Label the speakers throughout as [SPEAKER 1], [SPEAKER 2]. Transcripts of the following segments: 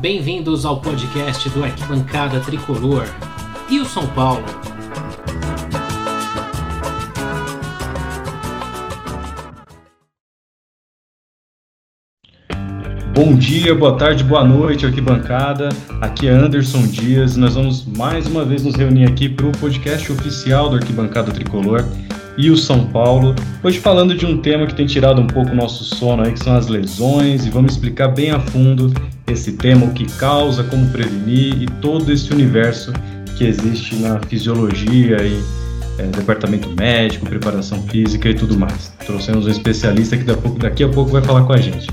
[SPEAKER 1] bem-vindos ao podcast do Arquibancada Tricolor. E o São Paulo?
[SPEAKER 2] Bom dia, boa tarde, boa noite, arquibancada. Aqui é Anderson Dias. Nós vamos mais uma vez nos reunir aqui para o podcast oficial do Arquibancada Tricolor e o São Paulo. Hoje falando de um tema que tem tirado um pouco o nosso sono aí, que são as lesões, e vamos explicar bem a fundo esse tema, o que causa, como prevenir e todo esse universo que existe na fisiologia e é, departamento médico, preparação física e tudo mais. Trouxemos um especialista que daqui a pouco vai falar com a gente.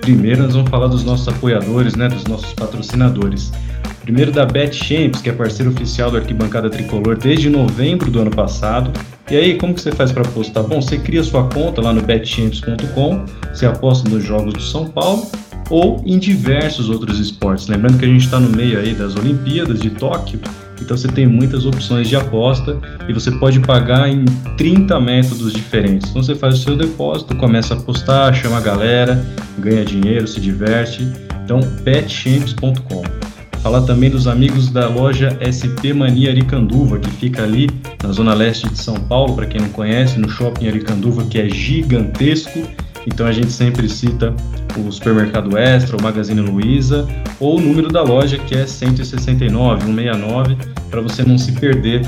[SPEAKER 2] Primeiro nós vamos falar dos nossos apoiadores, né, dos nossos patrocinadores. Primeiro da Bet Champs, que é parceiro oficial do Arquibancada Tricolor desde novembro do ano passado. E aí, como que você faz para apostar? Bom, você cria sua conta lá no betchamps.com, você aposta nos jogos do São Paulo ou em diversos outros esportes. Lembrando que a gente está no meio aí das Olimpíadas de Tóquio, então você tem muitas opções de aposta e você pode pagar em 30 métodos diferentes. Então você faz o seu depósito, começa a apostar, chama a galera, ganha dinheiro, se diverte. Então, betchamps.com. Falar também dos amigos da loja SP Mania Aricanduva, que fica ali na zona leste de São Paulo, para quem não conhece, no shopping Aricanduva, que é gigantesco. Então a gente sempre cita o Supermercado Extra, o Magazine Luiza, ou o número da loja que é 169, 169, para você não se perder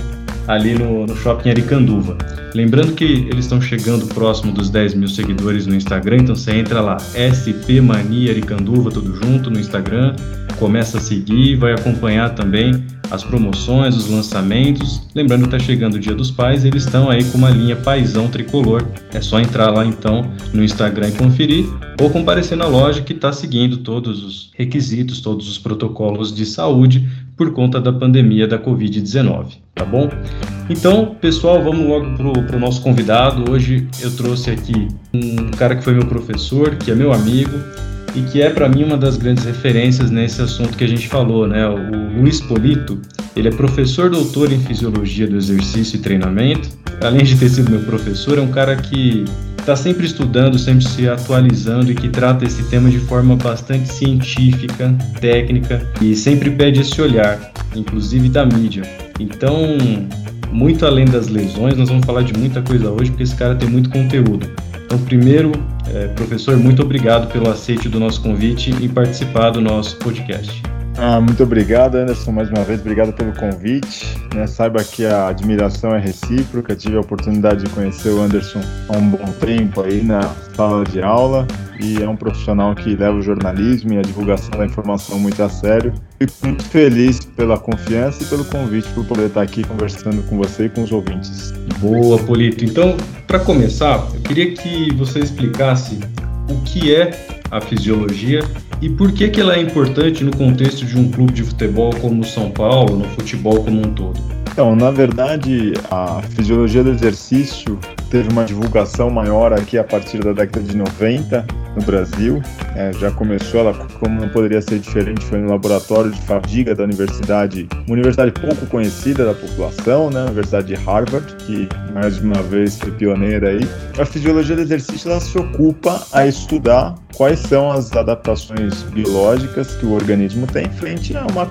[SPEAKER 2] ali no, no Shopping Aricanduva. Lembrando que eles estão chegando próximo dos 10 mil seguidores no Instagram, então você entra lá, SP Mania Aricanduva, tudo junto no Instagram, começa a seguir, vai acompanhar também as promoções, os lançamentos. Lembrando que está chegando o Dia dos Pais, eles estão aí com uma linha Paisão Tricolor. É só entrar lá então no Instagram e conferir, ou comparecer na loja que está seguindo todos os requisitos, todos os protocolos de saúde por conta da pandemia da Covid-19, tá bom? Então, pessoal, vamos logo para o nosso convidado. Hoje eu trouxe aqui um cara que foi meu professor, que é meu amigo, e que é para mim uma das grandes referências nesse assunto que a gente falou, né? O Luiz Polito, ele é professor doutor em fisiologia do exercício e treinamento. Além de ter sido meu professor, é um cara que está sempre estudando, sempre se atualizando e que trata esse tema de forma bastante científica, técnica e sempre pede esse olhar, inclusive da mídia. Então, muito além das lesões, nós vamos falar de muita coisa hoje porque esse cara tem muito conteúdo. Então, primeiro, é, professor, muito obrigado pelo aceite do nosso convite e participar do nosso podcast.
[SPEAKER 3] Ah, muito obrigado, Anderson, mais uma vez, obrigado pelo convite. Né? Saiba que a admiração é recíproca, tive a oportunidade de conhecer o Anderson há um bom tempo aí na sala de aula e é um profissional que leva o jornalismo e a divulgação da informação muito a sério. Fico muito feliz pela confiança e pelo convite por poder estar aqui conversando com você e com os ouvintes.
[SPEAKER 2] Boa, Polito. Então, para começar, eu queria que você explicasse o que é a fisiologia e por que, que ela é importante no contexto de um clube de futebol como o São Paulo, no futebol como um todo.
[SPEAKER 3] Então, na verdade, a fisiologia do exercício teve uma divulgação maior aqui a partir da década de 90 no Brasil. É, já começou, ela, como não poderia ser diferente, foi no laboratório de fadiga da universidade, uma universidade pouco conhecida da população, né, Universidade de Harvard, que mais uma vez foi pioneira aí. A fisiologia do exercício ela se ocupa a estudar quais são as adaptações biológicas que o organismo tem frente a uma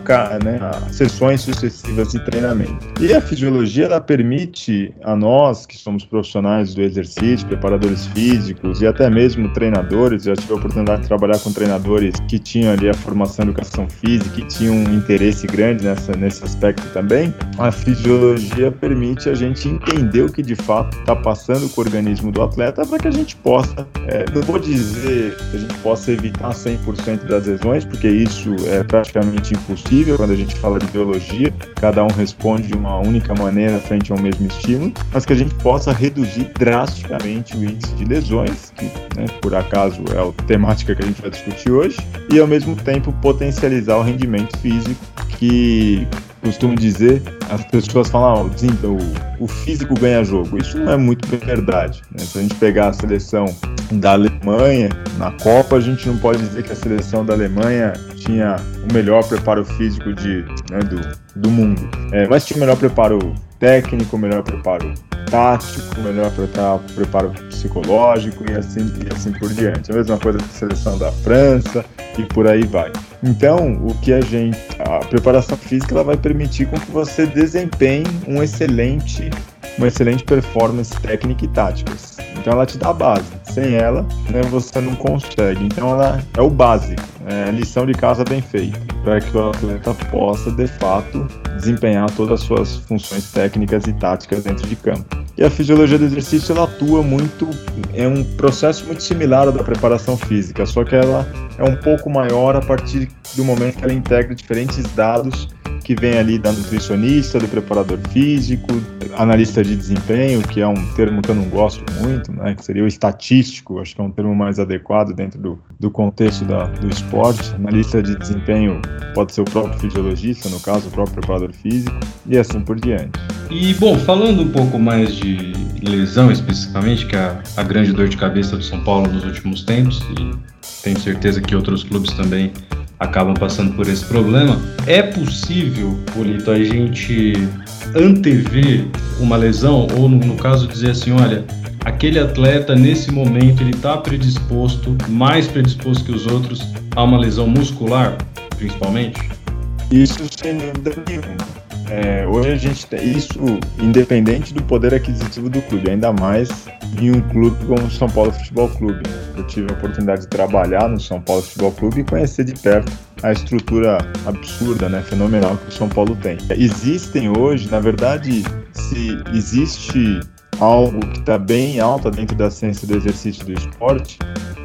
[SPEAKER 3] né, a sessões sucessivas de treinamento. E a fisiologia ela permite a nós que somos profissionais do exercício, preparadores físicos e até mesmo treinadores treinadores, já tive a oportunidade de trabalhar com treinadores que tinham ali a formação em educação física e tinham um interesse grande nessa, nesse aspecto também. A fisiologia permite a gente entender o que de fato está passando com o organismo do atleta para que a gente possa, é, não vou dizer que a gente possa evitar 100% das lesões, porque isso é praticamente impossível quando a gente fala de biologia, cada um responde de uma única maneira frente ao mesmo estímulo, mas que a gente possa reduzir drasticamente o índice de lesões, que né, por acaso é a temática que a gente vai discutir hoje, e ao mesmo tempo potencializar o rendimento físico que costumo dizer, as pessoas falam, ah, o, o, físico ganha jogo. Isso não é muito verdade. Né? Se a gente pegar a seleção da Alemanha, na Copa, a gente não pode dizer que a seleção da Alemanha tinha o melhor preparo físico de, né, do, do mundo. É, mas tinha o melhor preparo técnico, o melhor preparo tático, melhor para preparo psicológico e assim, e assim por diante. A mesma coisa com a seleção da França e por aí vai. Então, o que a gente, a preparação física, ela vai permitir com que você desempenhe um excelente, uma excelente performance técnica e táticas. Então, ela te dá a base. Sem ela, né, você não consegue. Então, ela é o básico, é a lição de casa bem feita, para que o atleta possa, de fato, desempenhar todas as suas funções técnicas e táticas dentro de campo. E a fisiologia do exercício ela atua muito, é um processo muito similar ao da preparação física, só que ela é um pouco maior a partir do momento que ela integra diferentes dados que vem ali da nutricionista, do preparador físico, analista de desempenho, que é um termo que eu não gosto muito, né, que seria o estatístico, acho que é um termo mais adequado dentro do, do contexto da, do esporte. Analista de desempenho pode ser o próprio fisiologista, no caso, o próprio preparador físico, e assim por diante.
[SPEAKER 2] E, bom, falando um pouco mais de lesão especificamente, que é a, a grande dor de cabeça do São Paulo nos últimos tempos, e tenho certeza que outros clubes também acabam passando por esse problema. É possível, Polito, a gente antever uma lesão ou, no, no caso, dizer assim, olha, aquele atleta nesse momento ele está predisposto, mais predisposto que os outros, a uma lesão muscular, principalmente?
[SPEAKER 3] Isso sem dúvida nenhuma. É, hoje a gente tem isso independente do poder aquisitivo do clube, ainda mais em um clube como o São Paulo Futebol Clube. Eu tive a oportunidade de trabalhar no São Paulo Futebol Clube e conhecer de perto a estrutura absurda, né, fenomenal que o São Paulo tem. Existem hoje, na verdade, se existe algo que está bem alta dentro da ciência do exercício do esporte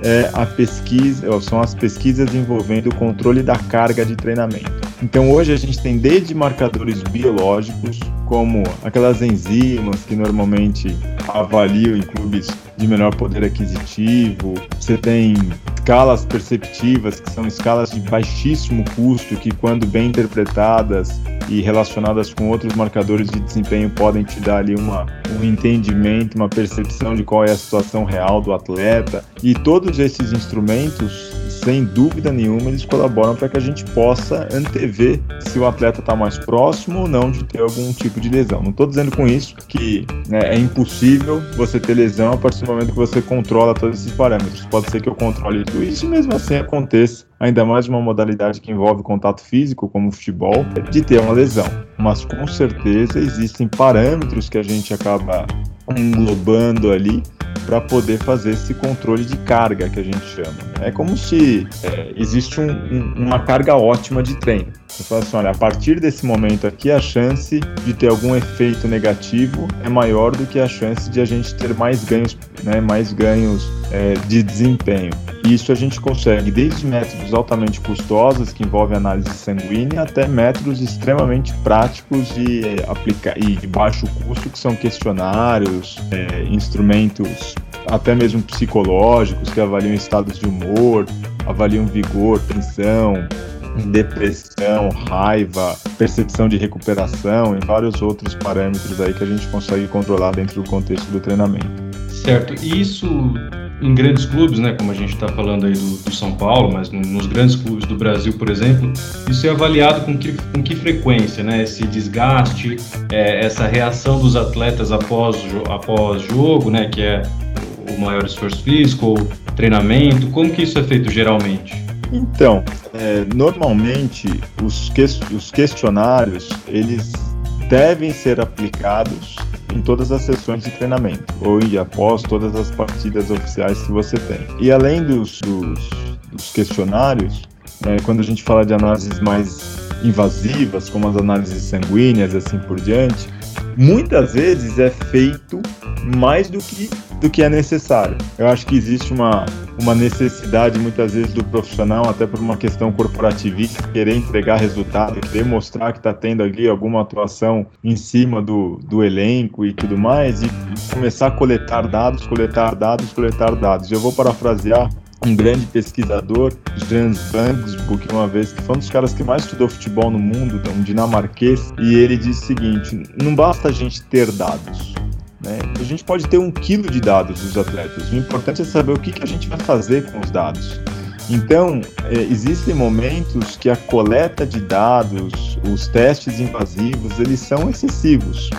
[SPEAKER 3] é a pesquisa, são as pesquisas envolvendo o controle da carga de treinamento. Então hoje a gente tem desde marcadores biológicos, como aquelas enzimas que normalmente avaliam em clubes de menor poder aquisitivo, você tem escalas perceptivas, que são escalas de baixíssimo custo, que quando bem interpretadas e relacionadas com outros marcadores de desempenho podem te dar ali uma, um entendimento, uma percepção de qual é a situação real do atleta. E todos esses instrumentos sem dúvida nenhuma, eles colaboram para que a gente possa antever se o atleta está mais próximo ou não de ter algum tipo de lesão. Não estou dizendo com isso que né, é impossível você ter lesão a partir do momento que você controla todos esses parâmetros. Pode ser que eu controle tudo isso e mesmo assim aconteça, ainda mais uma modalidade que envolve contato físico, como o futebol, de ter uma lesão. Mas com certeza existem parâmetros que a gente acaba englobando ali para poder fazer esse controle de carga que a gente chama. É como se é, existe um, um, uma carga ótima de treino. Você fala assim, olha, a partir desse momento aqui, a chance de ter algum efeito negativo é maior do que a chance de a gente ter mais ganhos, né, mais ganhos é, de desempenho. Isso a gente consegue desde métodos altamente custosos, que envolvem análise sanguínea, até métodos extremamente práticos de aplicar e de baixo custo, que são questionários, é, instrumentos até mesmo psicológicos que avaliam estados de humor, avaliam vigor, tensão, depressão, raiva, percepção de recuperação e vários outros parâmetros aí que a gente consegue controlar dentro do contexto do treinamento.
[SPEAKER 2] Certo. E isso em grandes clubes, né, como a gente está falando aí do, do, São Paulo, mas no, nos grandes clubes do Brasil, por exemplo, isso é avaliado com que, com que frequência, né, esse desgaste, é, essa reação dos atletas após, após jogo, né, que é o maior esforço físico ou treinamento, como que isso é feito geralmente?
[SPEAKER 3] Então, é, normalmente os, que, os questionários eles devem ser aplicados em todas as sessões de treinamento ou após todas as partidas oficiais que você tem. E além dos, dos, dos questionários, é, quando a gente fala de análises mais invasivas, como as análises sanguíneas e assim por diante, muitas vezes é feito mais do que do que é necessário. Eu acho que existe uma, uma necessidade muitas vezes do profissional, até por uma questão corporativista, querer entregar resultado, querer mostrar que está tendo ali alguma atuação em cima do, do elenco e tudo mais, e começar a coletar dados, coletar dados, coletar dados. Eu vou parafrasear um grande pesquisador, Jans Vangsburg, uma vez, que foi um dos caras que mais estudou futebol no mundo, um dinamarquês, e ele disse o seguinte: não basta a gente ter dados, né? A gente pode ter um quilo de dados dos atletas. O importante é saber o que, que a gente vai fazer com os dados. Então, é, existem momentos que a coleta de dados, os testes invasivos, eles são excessivos.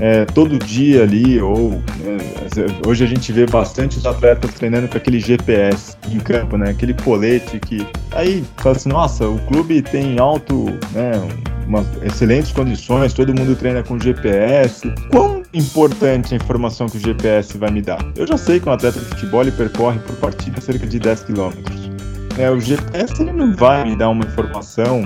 [SPEAKER 3] É, todo dia ali, ou é, hoje a gente vê bastante os atletas treinando com aquele GPS em campo, né? Aquele colete que aí fala assim, nossa, o clube tem alto, né? Excelentes condições, todo mundo treina com GPS. Quão importante a informação que o GPS vai me dar? Eu já sei que um atleta de futebol percorre por partida cerca de 10 quilômetros. É, o GPS ele não vai me dar uma informação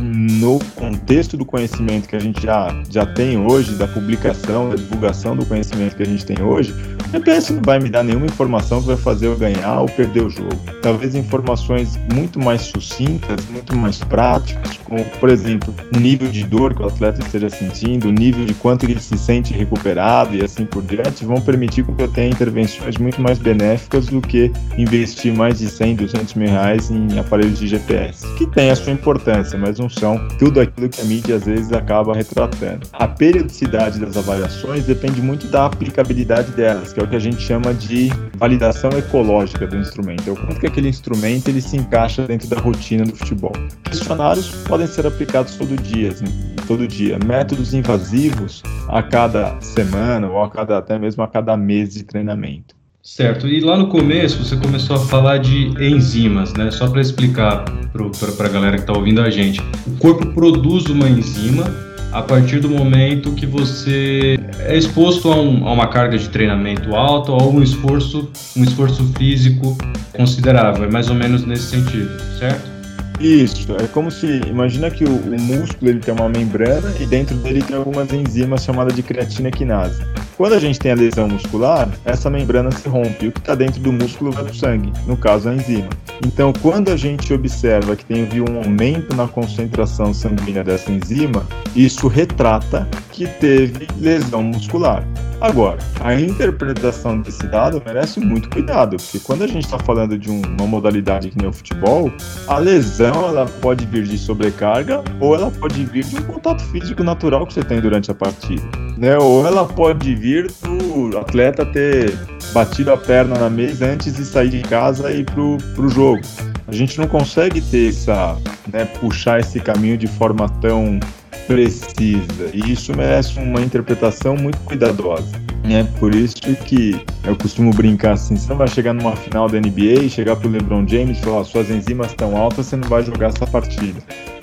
[SPEAKER 3] no contexto do conhecimento que a gente já, já tem hoje, da publicação, da divulgação do conhecimento que a gente tem hoje, o GPS não vai me dar nenhuma informação que vai fazer eu ganhar ou perder o jogo. Talvez informações muito mais sucintas, muito mais práticas, como, por exemplo, o nível de dor que o atleta esteja sentindo, o nível de quanto ele se sente recuperado e assim por diante, vão permitir que eu tenha intervenções muito mais benéficas do que investir mais de 100, 200 mil reais em aparelhos de GPS, que tem a sua importância, mas não são tudo aquilo que a mídia às vezes acaba retratando. A periodicidade das avaliações depende muito da aplicabilidade delas, que é o que a gente chama de validação ecológica do instrumento. É o quanto que aquele instrumento ele se encaixa dentro da rotina do futebol. Questionários podem ser aplicados todo dia, assim, todo dia. Métodos invasivos a cada semana ou a cada até mesmo a cada mês de treinamento.
[SPEAKER 2] Certo. E lá no começo você começou a falar de enzimas, né? Só para explicar para a galera que está ouvindo a gente. O corpo produz uma enzima a partir do momento que você é exposto a, um, a uma carga de treinamento alta ou um esforço, um esforço físico considerável. É mais ou menos nesse sentido, certo?
[SPEAKER 3] Isso, é como se, imagina que o, o, músculo ele tem uma membrana e dentro dele tem algumas enzimas chamadas de creatina quinase. Quando a gente tem a lesão muscular, essa membrana se rompe e o que está dentro do músculo vai para o sangue, no caso a enzima. Então, quando a gente observa que tem um aumento na concentração sanguínea dessa enzima, isso retrata que teve lesão muscular. Agora, a interpretação desse dado merece muito cuidado, porque quando a gente está falando de uma modalidade que nem o futebol, a lesão ela pode vir de sobrecarga ou ela pode vir de um contato físico natural que você tem durante a partida, né? Ou ela pode vir do atleta ter batido a perna na mesa antes de sair de casa e ir pro, pro jogo. A gente não consegue ter essa, né, puxar esse caminho de forma tão precisa. E isso merece uma interpretação muito cuidadosa. Né? Por isso que eu costumo brincar assim: você não vai chegar numa final da NBA, chegar pro LeBron James e falar, suas enzimas estão altas, você não vai jogar essa partida.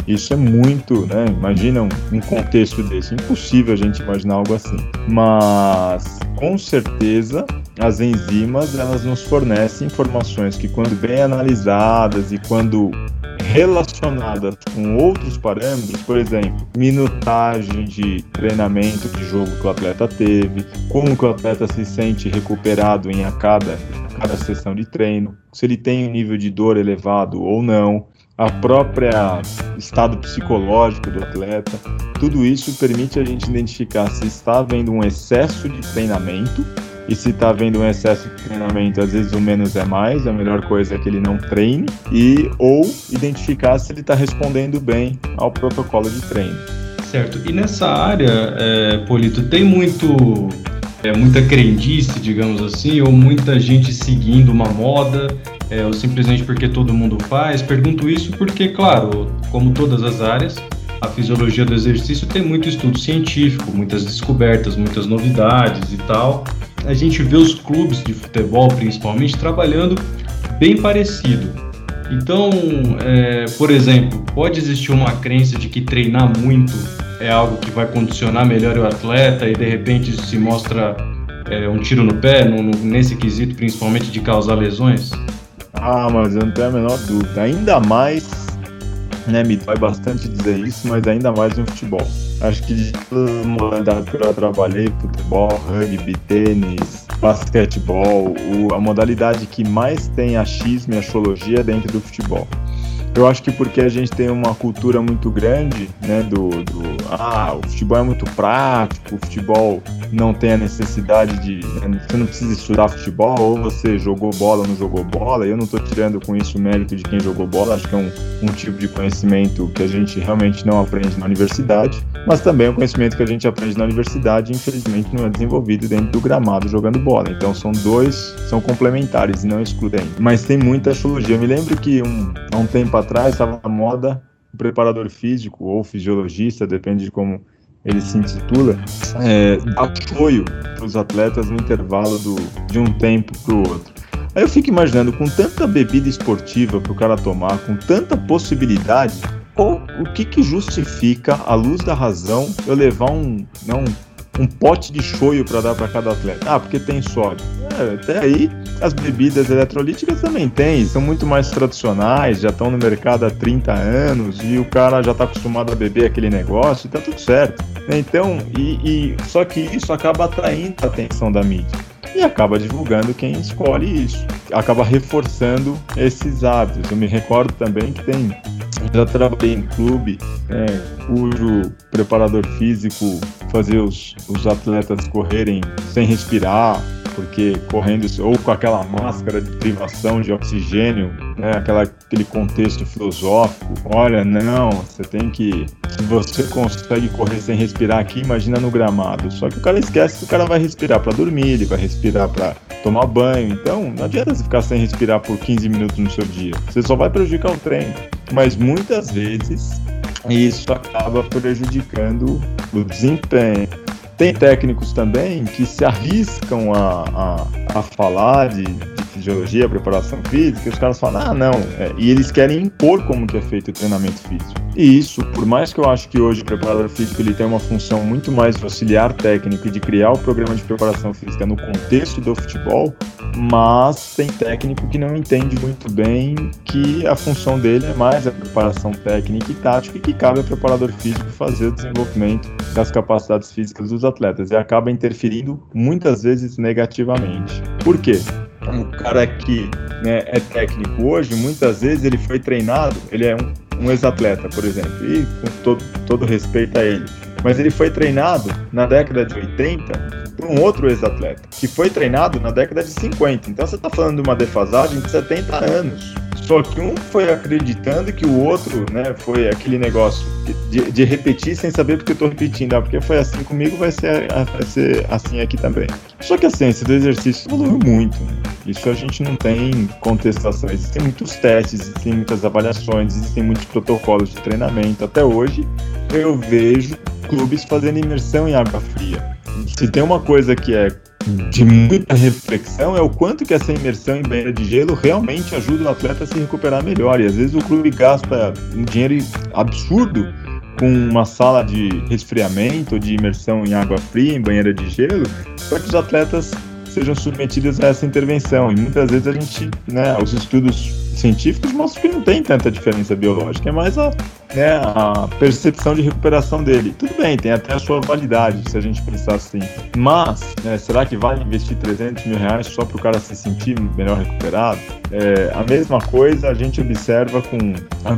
[SPEAKER 3] Isso é muito, né? Imagina um, um contexto desse. Impossível a gente imaginar algo assim. Mas, com certeza, as enzimas elas nos fornecem informações que, quando bem analisadas e quando relacionadas com outros parâmetros, por exemplo, minutagem de treinamento de jogo que o atleta teve, como que o atleta se sente recuperado em a cada, cada sessão de treino, se ele tem um nível de dor elevado ou não, a própria estado psicológico do atleta, tudo isso permite a gente identificar se está havendo um excesso de treinamento e se está havendo um excesso de treinamento, às vezes o menos é mais, a melhor coisa é que ele não treine, e ou identificar se ele está respondendo bem ao protocolo de treino.
[SPEAKER 2] Certo. E nessa área, é, Polito, tem muito é, muita crendice, digamos assim, ou muita gente seguindo uma moda, é, ou simplesmente porque todo mundo faz. Pergunto isso porque, claro, como todas as áreas, a fisiologia do exercício tem muito estudo científico, muitas descobertas, muitas novidades e tal a gente vê os clubes de futebol, principalmente, trabalhando bem parecido. Então, é, por exemplo, pode existir uma crença de que treinar muito é algo que vai condicionar melhor o atleta e de repente isso se mostra é, um tiro no pé, no, no, nesse quesito, principalmente de causar lesões?
[SPEAKER 3] Ah, mas eu não tenho a menor dúvida. Ainda mais, né, me dói bastante dizer isso, mas ainda mais no futebol. Acho que de todas as modalidades que eu já trabalhei, futebol, rugby, tênis, basquetebol, a modalidade que mais tem achismo e astrologia é dentro do futebol. Eu acho que porque a gente tem uma cultura muito grande, né, do, do ah, o futebol é muito prático, o futebol não tem a necessidade de, você não precisa estudar futebol, ou você jogou bola ou não jogou bola. Eu não estou tirando com isso o mérito de quem jogou bola, acho que é um, um tipo de conhecimento que a gente realmente não aprende na universidade, mas também é um conhecimento que a gente aprende na universidade infelizmente não é desenvolvido dentro do gramado jogando bola. Então são dois, são complementares e não excludentes. Mas tem muita astrologia. Eu me lembro que um, há um tempo atrás estava na moda o preparador físico ou fisiologista, depende de como ele se intitula, é, apoio para os atletas no intervalo do, de um tempo para o outro. Aí eu fico imaginando, com tanta bebida esportiva para o cara tomar, com tanta possibilidade, qual, o que, que justifica, à luz da razão, eu levar um, não, um pote de choio para dar para cada atleta? Ah, porque tem sódio. É, até aí, as bebidas eletrolíticas também tem, são muito mais tradicionais, já estão no mercado há 30 anos e o cara já está acostumado a beber aquele negócio e tá tudo certo. Então, e, e só que isso acaba atraindo a atenção da mídia e acaba divulgando quem escolhe isso, acaba reforçando esses hábitos. Eu me recordo também que tem já trabalhei em clube né, cujo preparador físico fazia os, os atletas correrem sem respirar, porque correndo ou com aquela máscara de privação de oxigênio, né, aquela, aquele contexto filosófico. Olha, não, você tem que. Se você consegue correr sem respirar aqui, imagina no gramado. Só que o cara esquece que o cara vai respirar para dormir, ele vai respirar para tomar banho. Então, não adianta você ficar sem respirar por 15 minutos no seu dia. Você só vai prejudicar o treino. Mas muitas vezes isso acaba prejudicando o desempenho. Tem técnicos também que se arriscam a, a, a falar de, fisiologia, preparação física, os caras falam, ah, não, é, e eles querem impor como que é feito o treinamento físico. E isso, por mais que eu acho que hoje o preparador físico ele tem uma função muito mais de auxiliar técnico e de criar o programa de preparação física no contexto do futebol, mas tem técnico que não entende muito bem que a função dele é mais a preparação técnica e tática e que cabe ao preparador físico fazer o desenvolvimento das capacidades físicas dos atletas e acaba interferindo muitas vezes negativamente. Por quê? O cara que né, é técnico hoje, muitas vezes ele foi treinado, ele é um um ex-atleta, por exemplo, e com todo, todo respeito a ele, mas ele foi treinado na década de 80 por um outro ex-atleta, que foi treinado na década de 50. Então você está falando de uma defasagem de 70 anos. Só que um foi acreditando que o outro, né, foi aquele negócio de, de repetir sem saber porque eu estou repetindo. Ah, porque foi assim comigo, vai ser, vai ser assim aqui também. Só que a ciência do exercício evoluiu muito. Né? Isso a gente não tem contestação. Existem muitos testes, existem muitas avaliações, existem muitos protocolos de treinamento. Até hoje, eu vejo clubes fazendo imersão em água fria. Se tem uma coisa que é de muita reflexão é o quanto que essa imersão em banheira de gelo realmente ajuda o atleta a se recuperar melhor. E às vezes o clube gasta um dinheiro absurdo com uma sala de resfriamento, de imersão em água fria, em banheira de gelo, para que os atletas sejam submetidos a essa intervenção. E muitas vezes a gente, né, os estudos científicos mostram que não tem tanta diferença biológica, é mais a, né, a percepção de recuperação dele. Tudo bem, tem até a sua validade, se a gente pensar assim. Mas, né, será que vale investir 300 mil reais só para o cara se sentir melhor recuperado? É, a mesma coisa a gente observa com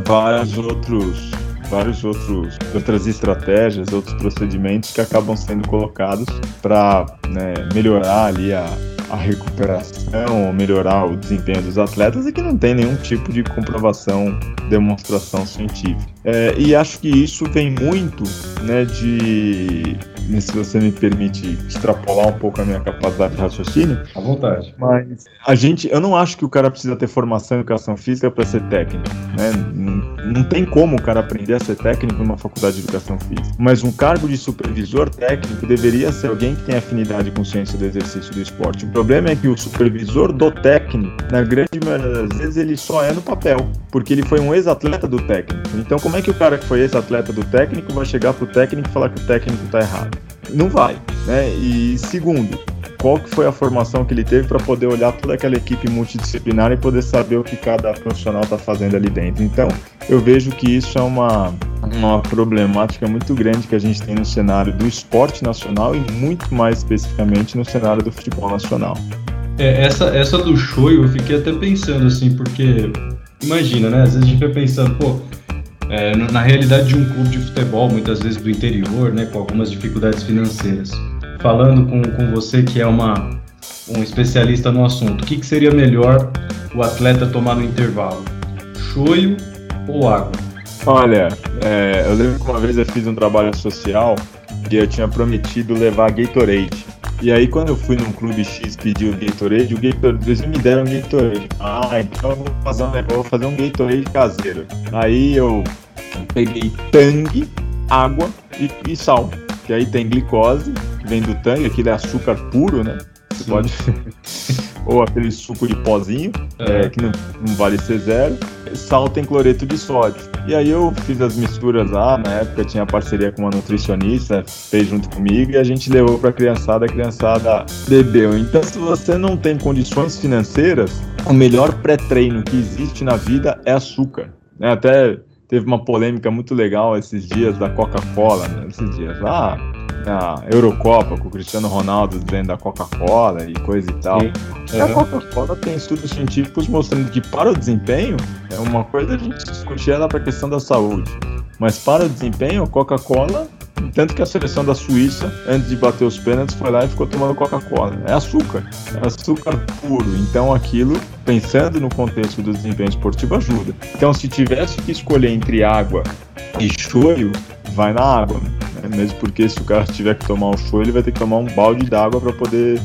[SPEAKER 3] vários outros vários outros outras estratégias, outros procedimentos que acabam sendo colocados para né, melhorar ali a, a recuperação, melhorar o desempenho dos atletas e que não tem nenhum tipo de comprovação, demonstração científica. É, e acho que isso vem muito né, de se você me permite extrapolar um pouco a minha capacidade de raciocínio.
[SPEAKER 2] À vontade.
[SPEAKER 3] Mas a gente, eu não acho que o cara precisa ter formação em educação física para ser técnico. Né? Não, não, tem como o cara aprender a ser técnico numa faculdade de educação física. Mas um cargo de supervisor técnico deveria ser alguém que tem afinidade com ciência do exercício do esporte. O problema é que o supervisor do técnico, na grande maioria das vezes, ele só é no papel, porque ele foi um ex-atleta do técnico. Então, como é que o cara que foi ex-atleta do técnico vai chegar pro técnico e falar que o técnico está errado? não vai, né? E segundo, qual que foi a formação que ele teve para poder olhar toda aquela equipe multidisciplinar e poder saber o que cada profissional está fazendo ali dentro. Então, eu vejo que isso é uma, uma problemática muito grande que a gente tem no cenário do esporte nacional e muito mais especificamente no cenário do futebol nacional.
[SPEAKER 2] É, essa, essa do show eu fiquei até pensando assim, porque imagina, né? Às vezes a gente fica pensando, pô, é, na realidade de um clube de futebol, muitas vezes do interior, né, com algumas dificuldades financeiras. Falando com, com você que é uma, um especialista no assunto, o que, que seria melhor o atleta tomar no intervalo? Choio ou água?
[SPEAKER 3] Olha, é, eu lembro que uma vez eu fiz um trabalho social e eu tinha prometido levar Gatorade. E aí quando eu fui num clube X pedir o Gatorade, o Gatorade, eles me deram Gatorade. Ah, então eu vou fazer um, vou fazer um Gatorade caseiro. Aí eu peguei tangue, água e, e sal. que aí tem glicose, que vem do tangue, aquele é açúcar puro, né? Você pode. Ou aquele suco de pozinho, é. É, que não, não, vale ser zero. Sal tem cloreto de sódio. E aí eu fiz as misturas lá, na época tinha parceria com uma nutricionista, fez junto comigo e a gente levou pra criançada, a criançada bebeu. Então, se você não tem condições financeiras, o melhor pré-treino que existe na vida é açúcar. Né? Até teve uma polêmica muito legal esses dias da Coca-Cola, né? esses dias. Ah, na Eurocopa com o Cristiano Ronaldo dentro da Coca-Cola e coisa e tal. Uhum. A Coca-Cola tem estudos científicos mostrando que para o desempenho é uma coisa a gente discutir ela para a questão da saúde, mas para o desempenho, Coca-Cola tanto que a seleção da Suíça, antes de bater os pênaltis, foi lá e ficou tomando Coca-Cola. É açúcar, é açúcar puro. Então aquilo, pensando no contexto do desempenho esportivo, ajuda. Então se tivesse que escolher entre água e choio, vai na água. Né? Mesmo porque se o cara tiver que tomar um show, ele vai ter que tomar um balde d'água para poder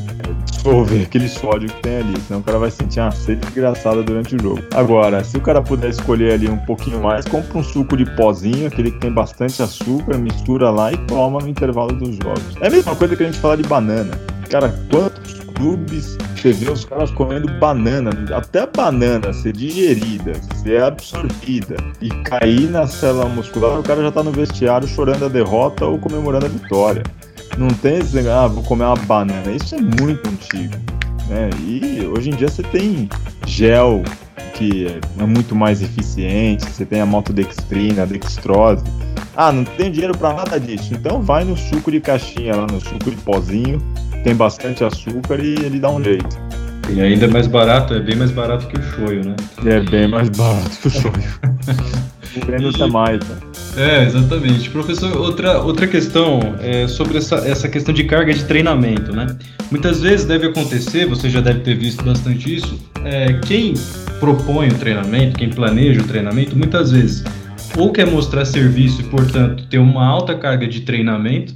[SPEAKER 3] dissolver aquele sódio que tem ali. Senão o cara vai sentir uma sede desgraçada durante o jogo. Agora, se o cara puder escolher ali um pouquinho mais, compra um suco de pozinho, aquele que tem bastante açúcar, mistura lá e toma no intervalo dos jogos. É a mesma coisa que a gente fala de banana. Cara, quantos clubes, você vê os caras comendo banana, até banana ser digerida, ser absorvida e cair na célula muscular, o cara já tá no vestiário chorando a derrota ou comemorando a vitória. Não tem esse negócio, ah, vou comer uma banana. Isso é muito antigo. Né? E hoje em dia você tem gel que é muito mais eficiente, você tem a maltodextrina, a dextrose. Ah, não tem dinheiro para nada disso. Então vai no suco de caixinha, lá no suco de pozinho, tem bastante açúcar e ele dá um jeito.
[SPEAKER 2] E ainda é mais barato, é bem mais barato que o shoyu, né?
[SPEAKER 3] É bem mais barato que o shoyu. Menos é mais, né?
[SPEAKER 2] É, exatamente. Professor, outra, outra questão é sobre essa, essa questão de carga de treinamento, né? Muitas vezes deve acontecer, você já deve ter visto bastante isso, é, quem propõe o treinamento, quem planeja o treinamento, muitas vezes ou quer mostrar serviço e, portanto, ter uma alta carga de treinamento,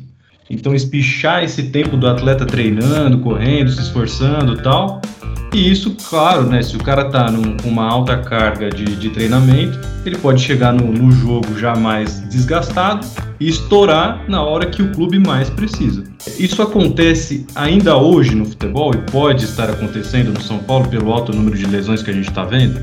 [SPEAKER 2] então, espichar esse tempo do atleta treinando, correndo, se esforçando tal. E isso, claro, né? Se o cara tá com uma alta carga de, de treinamento, ele pode chegar no, no, jogo já mais desgastado e estourar na hora que o clube mais precisa. Isso acontece ainda hoje no futebol e pode estar acontecendo no São Paulo pelo alto número de lesões que a gente está vendo?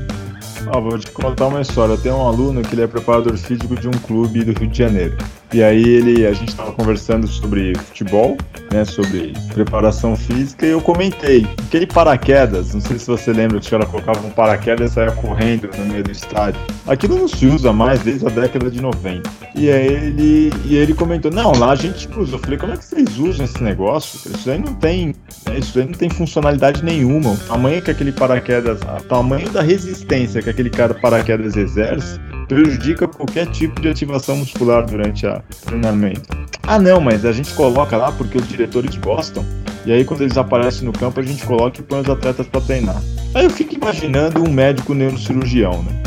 [SPEAKER 3] Ah, vou te contar uma história. Tenho um aluno que ele é preparador físico de um clube do Rio de Janeiro. E aí ele, a gente estava conversando sobre futebol, né, sobre preparação física, e eu comentei, aquele paraquedas, não sei se você lembra que o cara colocava um paraquedas e saia correndo no meio do estádio. Aquilo não se usa mais desde a década de 90. E aí ele, e ele comentou, não, lá a gente usa. Eu falei, como é que vocês usam esse negócio? Isso aí não tem, né, isso aí não tem funcionalidade nenhuma. O tamanho que aquele paraquedas, o tamanho da resistência que aquele cara paraquedas exerce, prejudica qualquer tipo de ativação muscular durante o treinamento. Ah, não, mas a gente coloca lá porque os diretores gostam. E aí, quando eles aparecem no campo, a gente coloca e põe os atletas para treinar. Aí eu fico imaginando um médico neurocirurgião, né?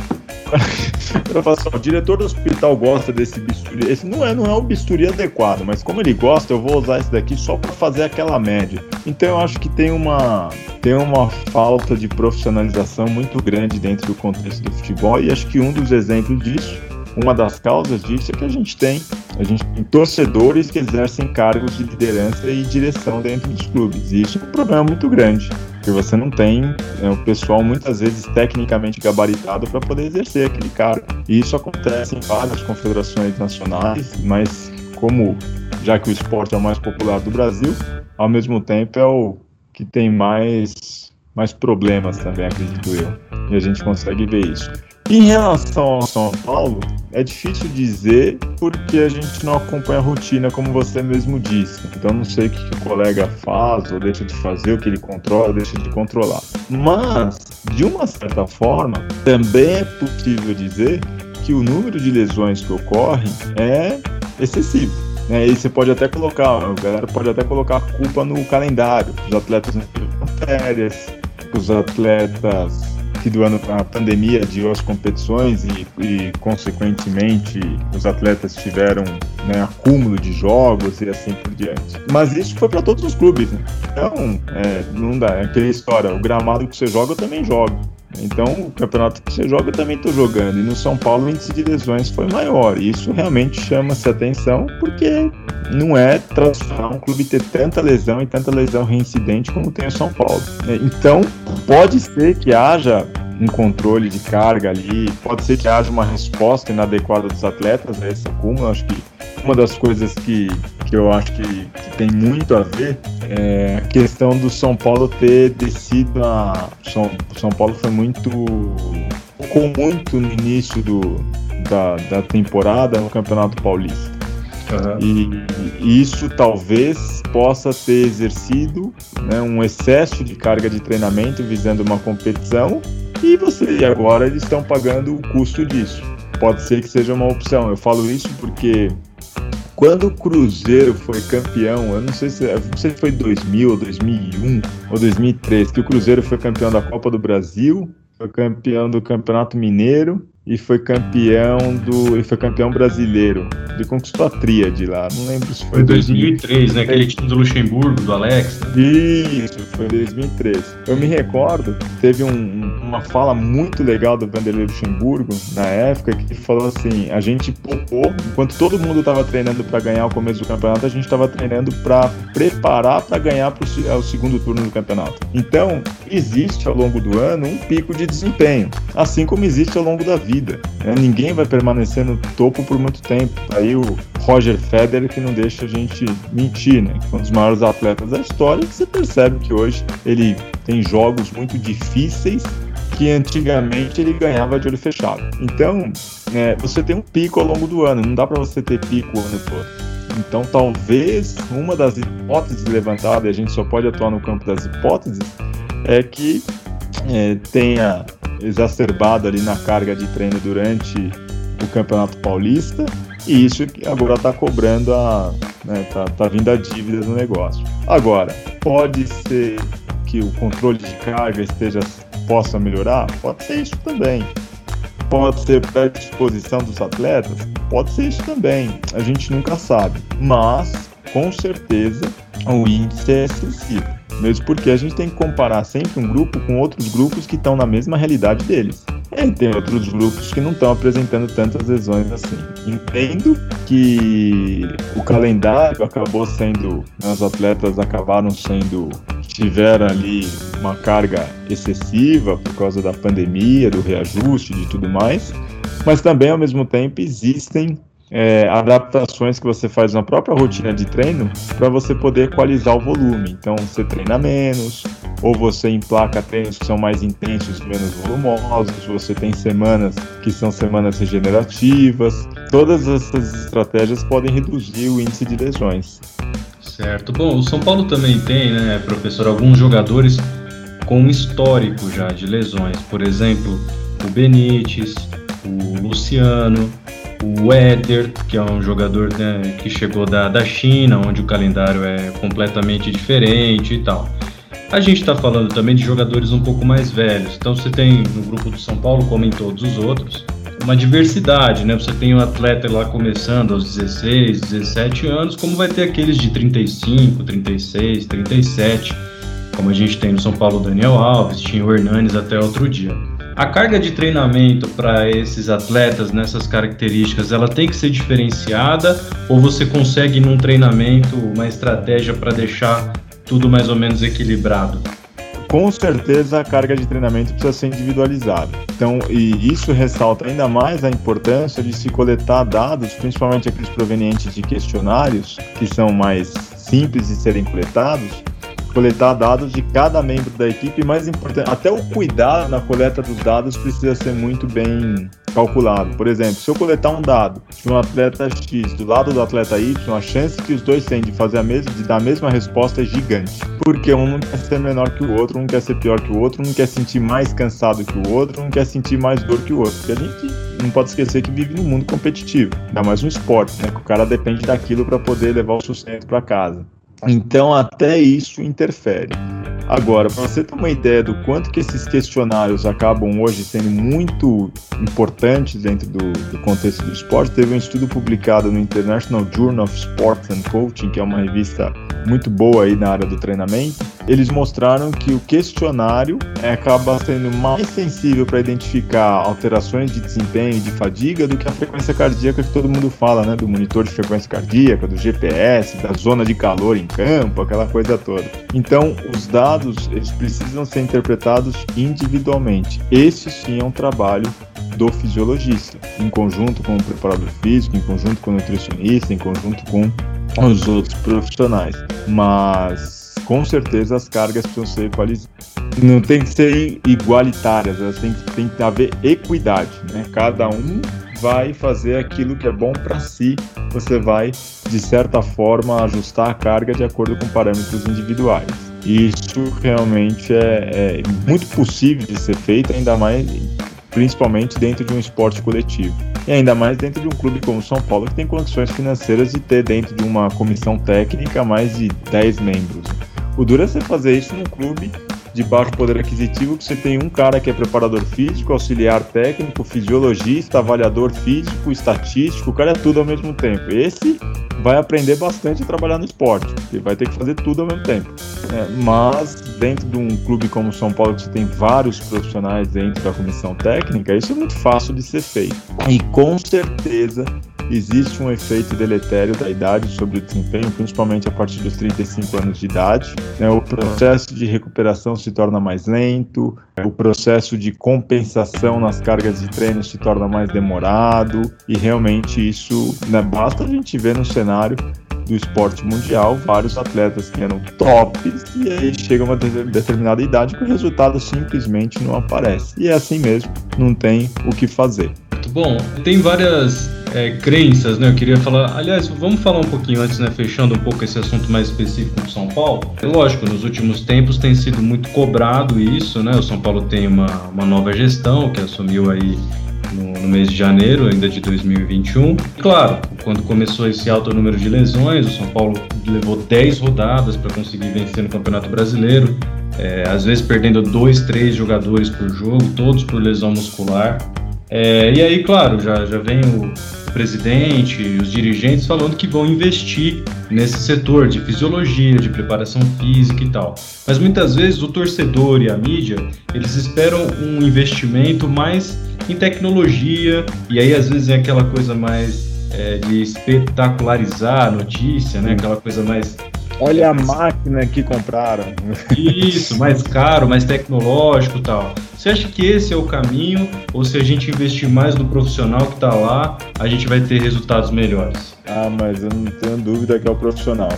[SPEAKER 3] Eu falo assim, o diretor do hospital gosta desse bisturi. Esse não é, não é o bisturi adequado, mas como ele gosta, eu vou usar esse daqui só para fazer aquela média. Então eu acho que tem uma tem uma falta de profissionalização muito grande dentro do contexto do futebol e acho que um dos exemplos disso uma das causas disso é que a gente tem, a gente tem torcedores que exercem cargos de liderança e direção dentro dos clubes. E isso é um problema muito grande porque você não tem né, o pessoal muitas vezes tecnicamente gabaritado para poder exercer aquele cargo. E isso acontece em várias confederações nacionais, mas como já que o esporte é o mais popular do Brasil, ao mesmo tempo é o que tem mais, mais problemas também, acredito eu. E a gente consegue ver isso. Em relação ao São Paulo, é difícil dizer porque a gente não acompanha a rotina, como você mesmo disse. Então não sei o que, o colega faz ou deixa de fazer, o que ele controla ou deixa de controlar. Mas, de uma certa forma, também é possível dizer que o número de lesões que ocorrem é excessivo. Né? E você pode até colocar, a galera pode até colocar a culpa no calendário, os atletas não férias, os atletas que durante a pandemia adiou as competições e, e, consequentemente, os atletas tiveram né, acúmulo de jogos e assim por diante. Mas isso foi para todos os clubes, né? Então, é, não dá. É aquela história: o gramado que você joga, eu também jogo. Então, o campeonato que você joga, eu também estou jogando. E no São Paulo, o índice de lesões foi maior. E isso realmente chama-se atenção, porque não é tradicional um clube ter tanta lesão e tanta lesão reincidente como tem o São Paulo. Então, pode ser que haja um controle de carga ali, pode ser que haja uma resposta inadequada dos atletas a esse acúmulo. Acho que uma das coisas que, que eu acho que, que tem muito a ver é a questão do São Paulo ter descido a. São, São Paulo foi muito. focou muito no início do, da, da temporada no Campeonato Paulista. Uhum. E, e, isso talvez possa ter exercido né, um excesso de carga de treinamento visando uma competição e você e agora eles estão pagando o custo disso. Pode ser que seja uma opção. Eu falo isso porque quando o Cruzeiro foi campeão, eu não sei se, não sei se foi 2000 ou 2001 ou 2003, que o Cruzeiro foi campeão da Copa do Brasil, foi campeão do Campeonato Mineiro e foi campeão do. e foi campeão brasileiro. Ele conquistou a tríade lá. Não lembro se foi.
[SPEAKER 2] Foi 2003, né? Aquele time do Luxemburgo, do Alex.
[SPEAKER 3] Né? Isso, foi 2003. Eu me recordo, teve um, uma fala muito legal do Vanderlei Luxemburgo na época, que falou assim: a gente poupou, enquanto todo mundo estava treinando para ganhar o começo do campeonato, a gente estava treinando para preparar para ganhar pro, o segundo turno do campeonato. Então, existe ao longo do ano um pico de desempenho, assim como existe ao longo da vida vida. Né? Ninguém vai permanecer no topo por muito tempo. Aí o Roger Federer que não deixa a gente mentir, né? Um dos maiores atletas da história. Que você percebe que hoje ele tem jogos muito difíceis que antigamente ele ganhava de olho fechado. Então, é, você tem um pico ao longo do ano. Não dá para você ter pico o ano todo. Então, talvez uma das hipóteses levantadas, a gente só pode atuar no campo das hipóteses, é que é, tenha exacerbado ali na carga de treino durante o Campeonato Paulista e isso agora está cobrando a. Né, tá, tá vindo a dívida do negócio. Agora, pode ser que o controle de carga esteja possa melhorar? Pode ser isso também. Pode ser predisposição dos atletas? Pode ser isso também. A gente nunca sabe. Mas, com certeza, o índice é excessivo. Mesmo porque a gente tem que comparar sempre um grupo com outros grupos que estão na mesma realidade deles. E tem outros grupos que não estão apresentando tantas lesões assim. Entendo que o calendário acabou sendo. Né, os atletas acabaram sendo. tiveram ali uma carga excessiva por causa da pandemia, do reajuste, de tudo mais. Mas também, ao mesmo tempo, existem é, adaptações que você faz na própria rotina de treino para você poder equalizar o volume. Então, você treina menos, ou você emplaca treinos que são mais intensos menos volumosos, você tem semanas que são semanas regenerativas. Todas essas estratégias podem reduzir o índice de lesões.
[SPEAKER 2] Certo. Bom, o São Paulo também tem, né, professor, alguns jogadores com histórico já de lesões. Por exemplo, o Benítez, o Luciano, o Éder, que é um jogador né, que chegou da, da China, onde o calendário é completamente diferente e tal. A gente está falando também de jogadores um pouco mais velhos. Então você tem no grupo do São Paulo, como em todos os outros, uma diversidade, né? Você tem um atleta lá começando aos 16, 17 anos, como vai ter aqueles de 35, 36, 37, como a gente tem no São Paulo Daniel Alves, tinha o Hernanes até outro dia. A carga de treinamento para esses atletas nessas características, ela tem que ser diferenciada ou você consegue num treinamento uma estratégia para deixar tudo mais ou menos equilibrado?
[SPEAKER 3] Com certeza a carga de treinamento precisa ser individualizada. Então, e isso ressalta ainda mais a importância de se coletar dados, principalmente aqueles provenientes de questionários, que são mais simples de serem coletados, coletar dados de cada membro da equipe, mais importante, até o cuidado na coleta dos dados precisa ser muito bem calculado. Por exemplo, se eu coletar um dado de um atleta X do lado do atleta Y, a chance que os dois têm de fazer a mesma, de dar a mesma resposta é gigante. Porque um não quer ser menor que o outro, um quer ser pior que o outro, um quer sentir mais cansado que o outro, um quer sentir mais dor que o outro. Porque a gente não pode esquecer que vive num mundo competitivo, ainda mais um esporte, né? Que o cara depende daquilo para poder levar o sustento para casa. Então, até isso interfere. Agora, para você ter uma ideia do quanto que esses questionários acabam hoje sendo muito importantes dentro do, do, contexto do esporte, teve um estudo publicado no International Journal of Sports and Coaching, que é uma revista muito boa aí na área do treinamento, eles mostraram que o questionário é, acaba sendo mais sensível para identificar alterações de desempenho e de fadiga do que a frequência cardíaca que todo mundo fala, né? Do monitor de frequência cardíaca, do GPS, da zona de calor em campo, aquela coisa toda. Então, os dados eles precisam ser interpretados individualmente. Esse sim é um trabalho do fisiologista, em conjunto com o preparador físico, em conjunto com o nutricionista, em conjunto com os outros profissionais. Mas com certeza as cargas precisam ser equalizadas. Não tem que ser igualitárias, elas têm, tem que haver equidade. Né? Cada um vai fazer aquilo que é bom para si. Você vai, de certa forma, ajustar a carga de acordo com parâmetros individuais. Isso realmente é, é muito possível de ser feito, ainda mais principalmente dentro de um esporte coletivo. E ainda mais dentro de um clube como São Paulo, que tem condições financeiras de ter dentro de uma comissão técnica mais de 10 membros. O duro é você fazer isso num clube de baixo poder aquisitivo, que você tem um cara que é preparador físico, auxiliar técnico, fisiologista, avaliador físico, estatístico, o cara é tudo ao mesmo tempo. Esse vai aprender bastante a trabalhar no esporte, porque vai ter que fazer tudo ao mesmo tempo. É, mas dentro de um clube como o São Paulo, que você tem vários profissionais dentro da comissão técnica, isso é muito fácil de ser feito. E com certeza existe um efeito deletério da idade sobre o desempenho, principalmente a partir dos 35 anos de idade. Né? O processo de recuperação se torna mais lento, o processo de compensação nas cargas de treino se torna mais demorado, e realmente isso né, basta a gente ver no cenário do esporte mundial, vários atletas que eram tops, e aí chega uma determinada idade que o resultado simplesmente não aparece. E é assim mesmo, não tem o que fazer.
[SPEAKER 2] Bom, tem várias é, crenças, né? Eu queria falar. Aliás, vamos falar um pouquinho antes, né? Fechando um pouco esse assunto mais específico do São Paulo. É lógico, nos últimos tempos tem sido muito cobrado isso, né? O São Paulo tem uma, uma nova gestão que assumiu aí no, no, mês de janeiro ainda de 2021. Claro, quando começou esse alto número de lesões, o São Paulo levou 10 rodadas para conseguir vencer no Campeonato Brasileiro, é, às vezes perdendo dois, três jogadores por jogo, todos por lesão muscular. É, e aí, claro, já, já vem o presidente e os dirigentes falando que vão investir nesse setor de fisiologia, de preparação física e tal. Mas muitas vezes o torcedor e a mídia, eles esperam um investimento mais em tecnologia, e aí às vezes é aquela coisa mais é, de espetacularizar a notícia, né? Aquela coisa mais
[SPEAKER 3] Olha a máquina que compraram.
[SPEAKER 2] Isso, mais caro, mais tecnológico tal. Você acha que esse é o caminho? Ou se a gente investir mais no profissional que está lá, a gente vai ter resultados melhores?
[SPEAKER 3] Ah, mas eu não tenho dúvida que é o profissional.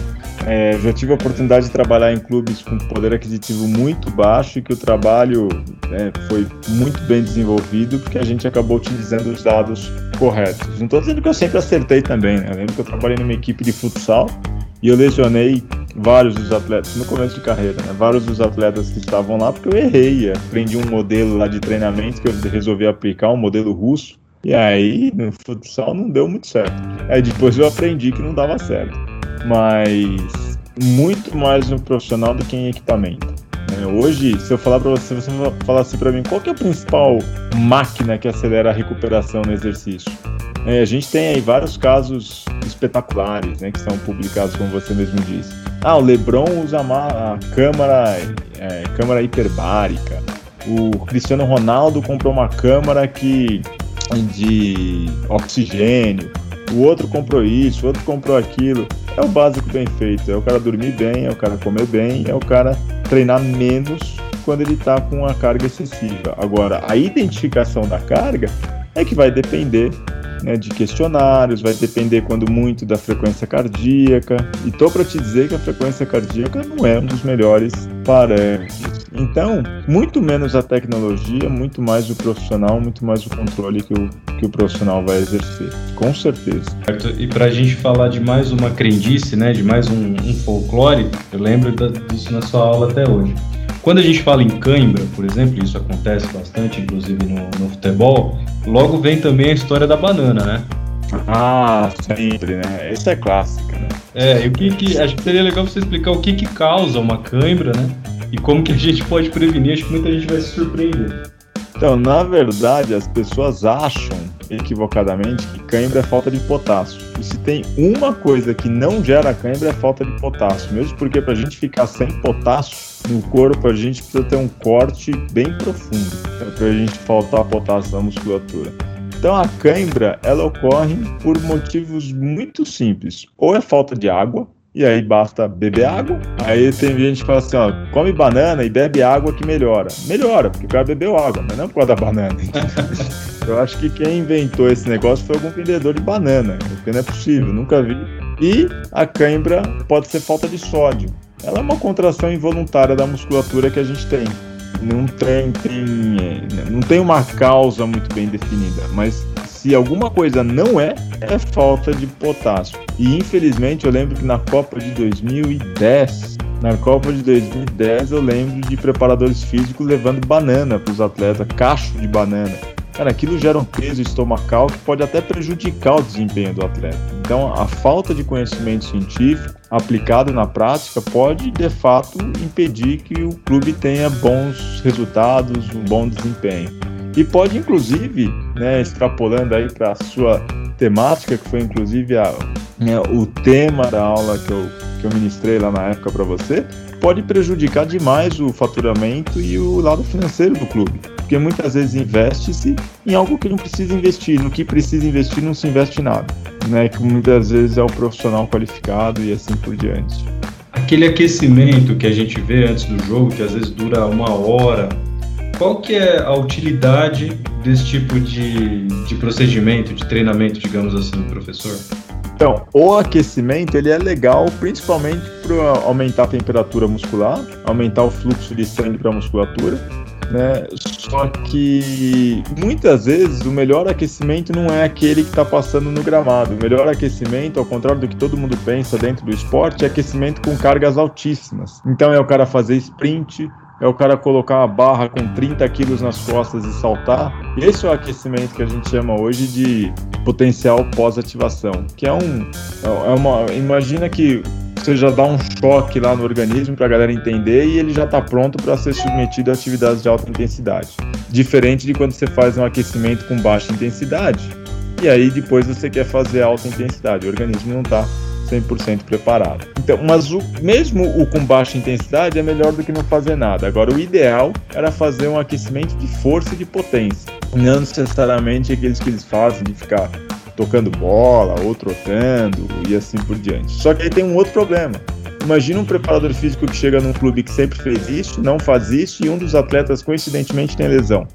[SPEAKER 3] É, já tive a oportunidade de trabalhar em clubes com poder aquisitivo muito baixo e que o trabalho né, foi muito bem desenvolvido porque a gente acabou utilizando os dados corretos. Não estou dizendo que eu sempre acertei também, né? Eu lembro que eu trabalhei numa equipe de futsal e eu lesionei vários dos atletas, no começo de carreira, né? Vários dos atletas que estavam lá, porque eu errei. Aprendi um modelo lá de treinamento que eu resolvi aplicar, um modelo russo. E aí, no futsal não deu muito certo. Aí depois eu aprendi que não dava certo. Mas muito mais no profissional do que em equipamento. Né? Hoje, se eu falar para você, você falasse para mim qual é a principal máquina que acelera a recuperação no exercício? É, a gente tem aí vários casos espetaculares, né, que são publicados, como você mesmo disse. Ah, o LeBron usa a câmera, é, câmera hiperbárica. O Cristiano Ronaldo comprou uma câmera que de oxigênio. O outro comprou isso, o outro comprou aquilo. É o básico bem feito. É o cara dormir bem, é o cara comer bem, é o cara treinar menos quando ele está com a carga excessiva. Agora, a identificação da carga é que vai depender né, de questionários, vai depender quando muito da frequência cardíaca. E tô para te dizer que a frequência cardíaca não é um dos melhores parâmetros. Então, muito menos a tecnologia, muito mais o profissional, muito mais o controle que o, que o profissional vai exercer, com certeza.
[SPEAKER 2] E para a gente falar de mais uma crendice, né, de mais um, um folclore, eu lembro disso na sua aula até hoje. Quando a gente fala em cãibra, por exemplo, isso acontece bastante, inclusive no, no futebol, logo vem também a história da banana, né?
[SPEAKER 3] Ah, sempre, né? Essa é clássica, né?
[SPEAKER 2] É, e o que que. Acho que seria legal você explicar o que que causa uma cãibra, né? E como que a gente pode prevenir. Acho que muita gente vai se surpreender.
[SPEAKER 3] Então, na verdade, as pessoas acham equivocadamente que cãibra é falta de potássio. E se tem uma coisa que não gera cãibra é falta de potássio. Mesmo porque para a gente ficar sem potássio no corpo, a gente precisa ter um corte bem profundo para a gente faltar potássio na musculatura. Então a cãibra ela ocorre por motivos muito simples. Ou é falta de água, e aí basta beber água. Aí tem gente que fala assim, ó, come banana e bebe água que melhora. Melhora, porque o cara bebeu água, mas não por causa da banana. Eu acho que quem inventou esse negócio foi algum vendedor de banana, porque não é possível, nunca vi. E a cãibra pode ser falta de sódio. Ela é uma contração involuntária da musculatura que a gente tem. Não tem, tem, não tem uma causa muito bem definida, mas se alguma coisa não é, é falta de potássio. E infelizmente eu lembro que na Copa de 2010, na Copa de 2010 eu lembro de preparadores físicos levando banana para os atletas, cacho de banana. Cara, aquilo gera um peso estomacal que pode até prejudicar o desempenho do atleta. Então, a falta de conhecimento científico aplicado na prática pode, de fato, impedir que o clube tenha bons resultados, um bom desempenho. E pode, inclusive, né, extrapolando aí para a sua temática, que foi inclusive a, né, o tema da aula que eu, que eu ministrei lá na época para você, pode prejudicar demais o faturamento e o lado financeiro do clube. Porque muitas vezes investe-se em algo que não precisa investir, no que precisa investir não se investe nada. Né, que muitas vezes é o profissional qualificado e assim por diante.
[SPEAKER 2] Aquele aquecimento que a gente vê antes do jogo, que às vezes dura uma hora, qual que é a utilidade desse tipo de, de procedimento, de treinamento, digamos assim, professor?
[SPEAKER 3] Então, o aquecimento ele é legal principalmente para aumentar a temperatura muscular, aumentar o fluxo de sangue para a musculatura, né? Só que muitas vezes o melhor aquecimento não é aquele que está passando no gramado. O melhor aquecimento, ao contrário do que todo mundo pensa dentro do esporte, é aquecimento com cargas altíssimas. Então é o cara fazer sprint, é o cara colocar uma barra com 30 quilos nas costas e saltar. Esse é o aquecimento que a gente chama hoje de potencial pós-ativação, que é um, é uma, imagina que você já dá um choque lá no organismo para a galera entender e ele já está pronto para ser submetido a atividades de alta intensidade. Diferente de quando você faz um aquecimento com baixa intensidade e aí depois você quer fazer alta intensidade, o organismo não está 100% preparado. Então, mas o, mesmo o com baixa intensidade é melhor do que não fazer nada. Agora, o ideal era fazer um aquecimento de força e de potência, não necessariamente aqueles que eles fazem de ficar tocando bola ou trotando e assim por diante. Só que aí tem um outro problema. Imagina um preparador físico que chega num clube que sempre fez isso, não faz isso e um dos atletas coincidentemente tem lesão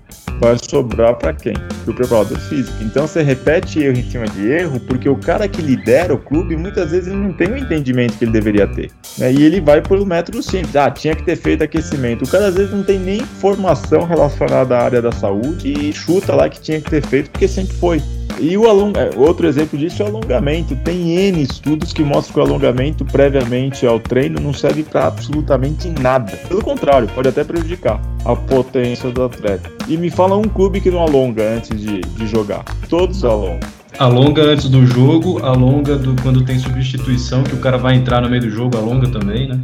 [SPEAKER 3] vai sobrar para quem? Para o preparador físico. Então você repete erro em cima de erro, porque o cara que lidera o clube muitas vezes não tem o entendimento que ele deveria ter. Né? E ele vai pelo método simples. Ah, tinha que ter feito aquecimento. O cara às vezes não tem nem formação relacionada à área da saúde e chuta lá que tinha que ter feito porque sempre foi. E o along... É, outro exemplo disso é o alongamento. Tem N estudos que mostram que o alongamento previamente ao treino não serve para absolutamente nada. Pelo contrário, pode até prejudicar a potência do atleta. E me fala um clube que não alonga antes de, de jogar. Todos alongam.
[SPEAKER 2] Alonga antes do jogo, alonga do, quando tem substituição, que o cara vai entrar no meio do jogo, alonga também, né?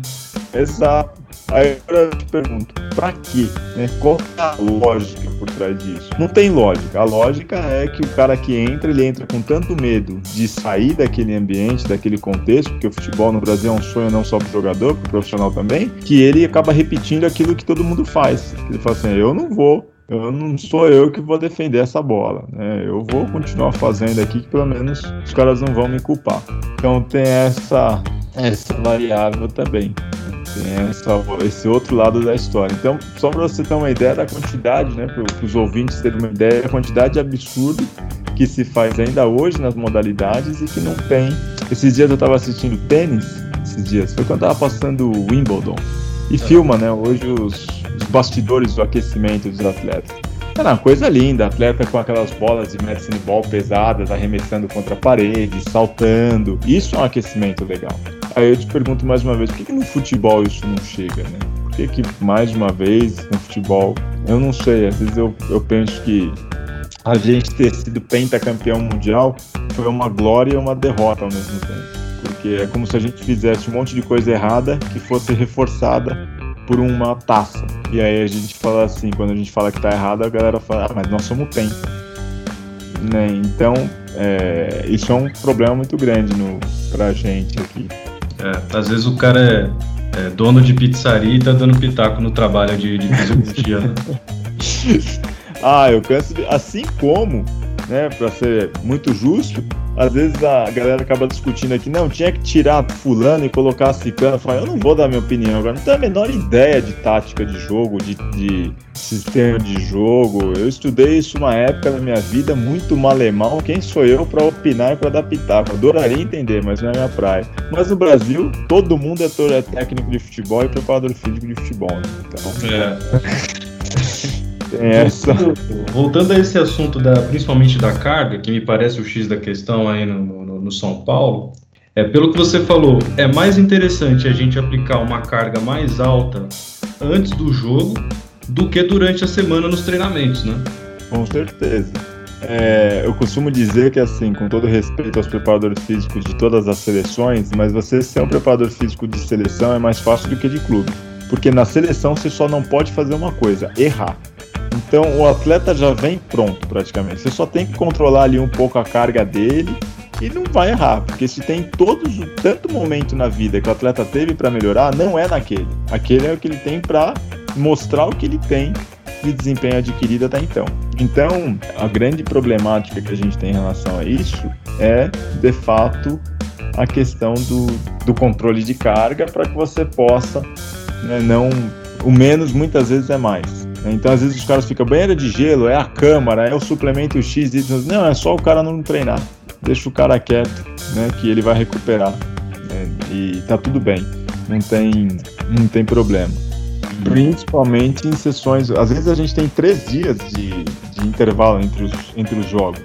[SPEAKER 3] Exato. Aí eu te pergunto, pra quê? Né? Qual é a lógica por trás disso? Não tem lógica. A lógica é que o cara que entra, ele entra com tanto medo de sair daquele ambiente, daquele contexto, porque o futebol no Brasil é um sonho não só pro jogador, pro profissional também, que ele acaba repetindo aquilo que todo mundo faz. Ele fala assim, eu não vou eu não sou eu que vou defender essa bola, né? Eu vou continuar fazendo aqui que pelo menos os caras não vão me culpar. Então tem essa essa variável também. Tem essa, esse outro lado da história. Então, só para você ter uma ideia da quantidade, né, para os ouvintes terem uma ideia da quantidade absurda que se faz ainda hoje nas modalidades e que não tem. Esses dias eu estava assistindo tênis, esses dias, foi quando eu estava passando o Wimbledon. E filma, né, hoje os, os bastidores do aquecimento dos atletas. É uma coisa linda, atleta com aquelas bolas de medicine ball pesadas, arremessando contra a parede, saltando. Isso é um aquecimento legal. Aí eu te pergunto mais uma vez, por que, que no futebol isso não chega, né? Por que, que mais uma vez no futebol, eu não sei, às vezes eu, eu penso que a gente ter sido pentacampeão mundial foi uma glória e uma derrota ao mesmo tempo. Porque é como se a gente fizesse um monte de coisa errada que fosse reforçada por uma taça. E aí a gente fala assim, quando a gente fala que tá errado, a galera fala, ah, mas nós somos penta. Né? Então, É, isso é um problema muito grande no, pra gente aqui.
[SPEAKER 2] É, às vezes o cara é, é, dono de pizzaria e tá dando pitaco no trabalho de, de fisiologia. Né?
[SPEAKER 3] ah, eu penso assim como, né, para ser muito justo, às vezes a galera acaba discutindo aqui, não, tinha que tirar fulano e colocar ciclano. Fala, eu não vou dar minha opinião agora, não tenho a menor ideia de tática de jogo, de, de sistema de jogo. Eu estudei isso uma época da minha vida, muito malemão. Quem sou eu para opinar e para dar pitaco? Adoraria entender, mas não é minha praia. Mas no Brasil, todo mundo é, é técnico de futebol e preparador físico de futebol. Né? Então,
[SPEAKER 2] é. Tem essa. Voltando a esse assunto, da, principalmente da carga, que me parece o X da questão aí no, no, no São Paulo, é, pelo que você falou, é mais interessante a gente aplicar uma carga mais alta antes do jogo do que durante a semana nos treinamentos, né?
[SPEAKER 3] Com certeza. É, eu costumo dizer que, assim, com todo respeito aos preparadores físicos de todas as seleções, mas você ser um preparador físico de seleção é mais fácil do que de clube. Porque na seleção você só não pode fazer uma coisa: errar. Então o atleta já vem pronto praticamente. Você só tem que controlar ali um pouco a carga dele e não vai errar, porque se tem todos tanto momento na vida que o atleta teve para melhorar, não é naquele. Aquele é o que ele tem para mostrar o que ele tem de desempenho adquirido até então. Então, a grande problemática que a gente tem em relação a isso é, de fato, a questão do, do controle de carga para que você possa, né, não. O menos muitas vezes é mais. Né? Então, às vezes, os caras ficam, banheira de gelo, é a câmara, é o suplemento X, Y. Não, é só o cara não treinar. Deixa o cara quieto, né? Que ele vai recuperar. Né? E tá tudo bem. Não tem, não tem problema. Principalmente em sessões. Às vezes a gente tem três dias de, de intervalo entre os, entre os jogos.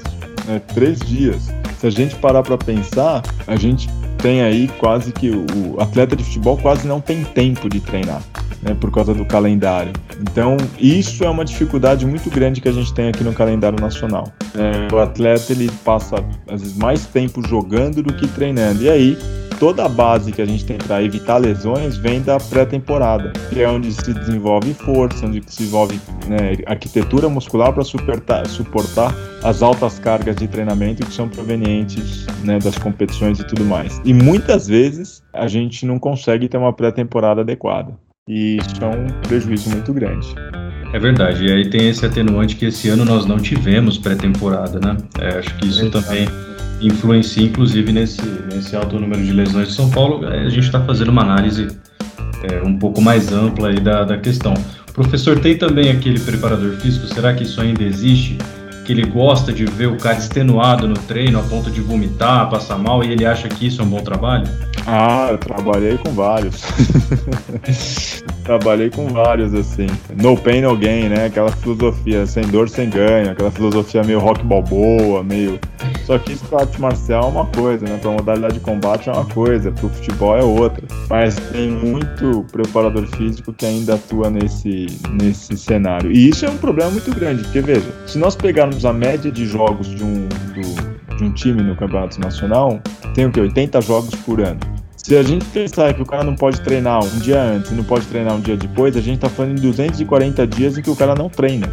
[SPEAKER 3] Né? Três dias. Se a gente parar para pensar, a gente tem aí quase que o atleta de futebol quase não tem tempo de treinar né, por causa do calendário. Então, isso é uma dificuldade muito grande que a gente tem aqui no calendário nacional. É, o atleta ele passa às vezes mais tempo jogando do que treinando. E aí, toda a base que a gente tem para evitar lesões vem da pré-temporada, que é onde se desenvolve força, onde se desenvolve né, arquitetura muscular para suportar, as altas cargas de treinamento que são provenientes né, das competições e tudo mais. E muitas vezes a gente não consegue ter uma pré-temporada adequada. E isso é um prejuízo muito grande.
[SPEAKER 2] É verdade, e aí tem esse atenuante que esse ano nós não tivemos pré-temporada, né? É, acho que isso também influencia, inclusive, nesse, nesse alto número de lesões de São Paulo. É, a gente está fazendo uma análise é, um pouco mais ampla aí da, da questão. Professor, tem também aquele preparador físico, será que isso ainda existe? Que ele gosta de ver o cara extenuado no treino a ponto de vomitar, passar mal, e ele acha que isso é um bom trabalho?
[SPEAKER 3] Ah, eu trabalhei com vários. trabalhei com vários, assim. No pain, no gain, né? Aquela filosofia, sem dor, sem ganho. Aquela filosofia meio rock balboa, meio. Só que isso pra arte marcial é uma coisa, né? Pra modalidade de combate é uma coisa, pro futebol é outra. Mas tem muito preparador físico que ainda atua nesse, nesse cenário. E isso é um problema muito grande, porque veja, se nós pegarmos a média de jogos de um, do, de um time no campeonato nacional, tem o que? 80 jogos por ano. Se a gente pensar que o cara não pode treinar um dia antes e não pode treinar um dia depois, a gente tá falando em 240 dias em que o cara não treina.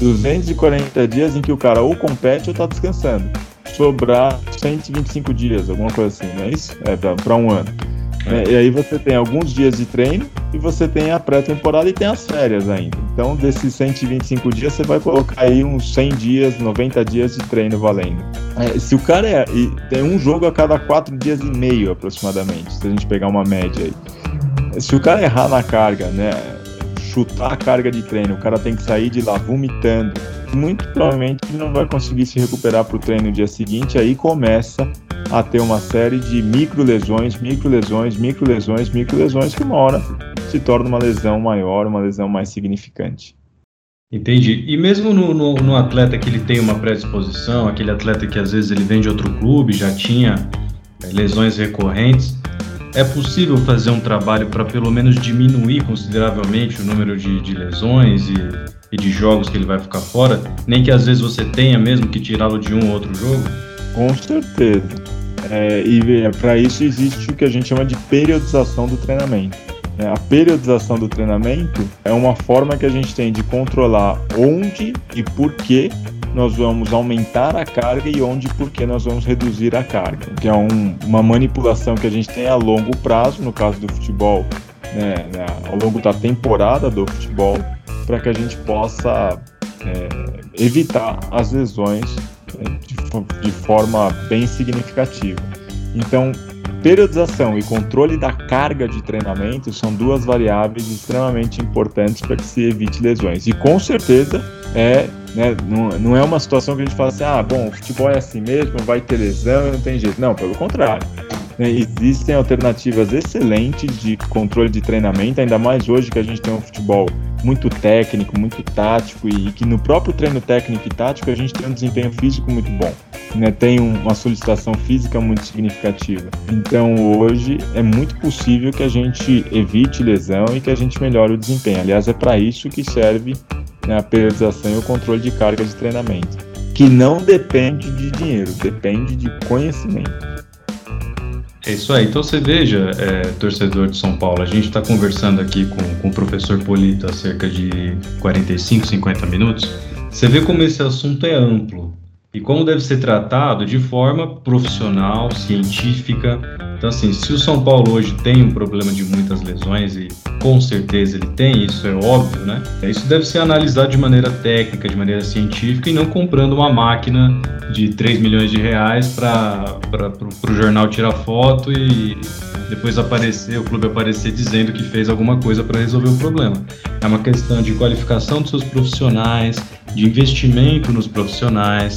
[SPEAKER 3] 240 dias em que o cara ou compete ou tá descansando. Sobrar 125 dias, alguma coisa assim, não é isso? É, para um ano. É, e aí você tem alguns dias de treino e você tem a pré-temporada e tem as férias ainda. Então, desses 125 dias, você vai colocar aí uns 100 dias, 90 dias de treino valendo. É, se o cara é. tem um jogo a cada 4 dias e meio aproximadamente, se a gente pegar uma média aí. Se o cara errar na carga, né? Chutar a carga de treino, o cara tem que sair de lá vomitando. Muito provavelmente não vai conseguir se recuperar para o treino no dia seguinte, aí começa a ter uma série de micro lesões, micro lesões, micro lesões, micro lesões que uma hora se torna uma lesão maior, uma lesão mais significante.
[SPEAKER 2] Entendi. E mesmo no, no, no, atleta que ele tem uma predisposição, aquele atleta que às vezes ele vem de outro clube, já tinha é, lesões recorrentes, é possível fazer um trabalho para pelo menos diminuir consideravelmente o número de, de lesões e, e, de jogos que ele vai ficar fora, nem que às vezes você tenha mesmo que tirá-lo de um ou outro jogo?
[SPEAKER 3] Com certeza. É, e para isso existe o que a gente chama de periodização do treinamento. É, a periodização do treinamento é uma forma que a gente tem de controlar onde e por que nós vamos aumentar a carga e onde e por que nós vamos reduzir a carga. Que é um, uma manipulação que a gente tem a longo prazo, no caso do futebol, né, né, ao longo da temporada do futebol, para que a gente possa é, evitar as lesões de, de forma bem significativa. Então, periodização e controle da carga de treinamento são duas variáveis extremamente importantes para que se evite lesões. E com certeza é, né, não, não é uma situação que a gente fala assim, ah, bom, o futebol é assim mesmo, vai ter lesão, não tem jeito. Não, pelo contrário. Né, existem alternativas excelentes de controle de treinamento, ainda mais hoje que a gente tem um futebol muito técnico, muito tático e que no próprio treino técnico e tático a gente tem um desempenho físico muito bom, né? tem uma solicitação física muito significativa. Então hoje é muito possível que a gente evite lesão e que a gente melhore o desempenho. Aliás, é para isso que serve né, a periodização e o controle de carga de treinamento, que não depende de dinheiro, depende de conhecimento.
[SPEAKER 2] É isso aí. Então você veja, é, torcedor de São Paulo, a gente está conversando aqui com, com o professor Polito há cerca de 45, 50 minutos. Você vê como esse assunto é amplo e como deve ser tratado de forma profissional, científica. Então, assim, se o São Paulo hoje tem um problema de muitas lesões, e com certeza ele tem, isso é óbvio, né? Isso deve ser analisado de maneira técnica, de maneira científica, e não comprando uma máquina de 3 milhões de reais para o jornal tirar foto e depois aparecer, o clube aparecer dizendo que fez alguma coisa para resolver o problema. É uma questão de qualificação dos seus profissionais, de investimento nos profissionais,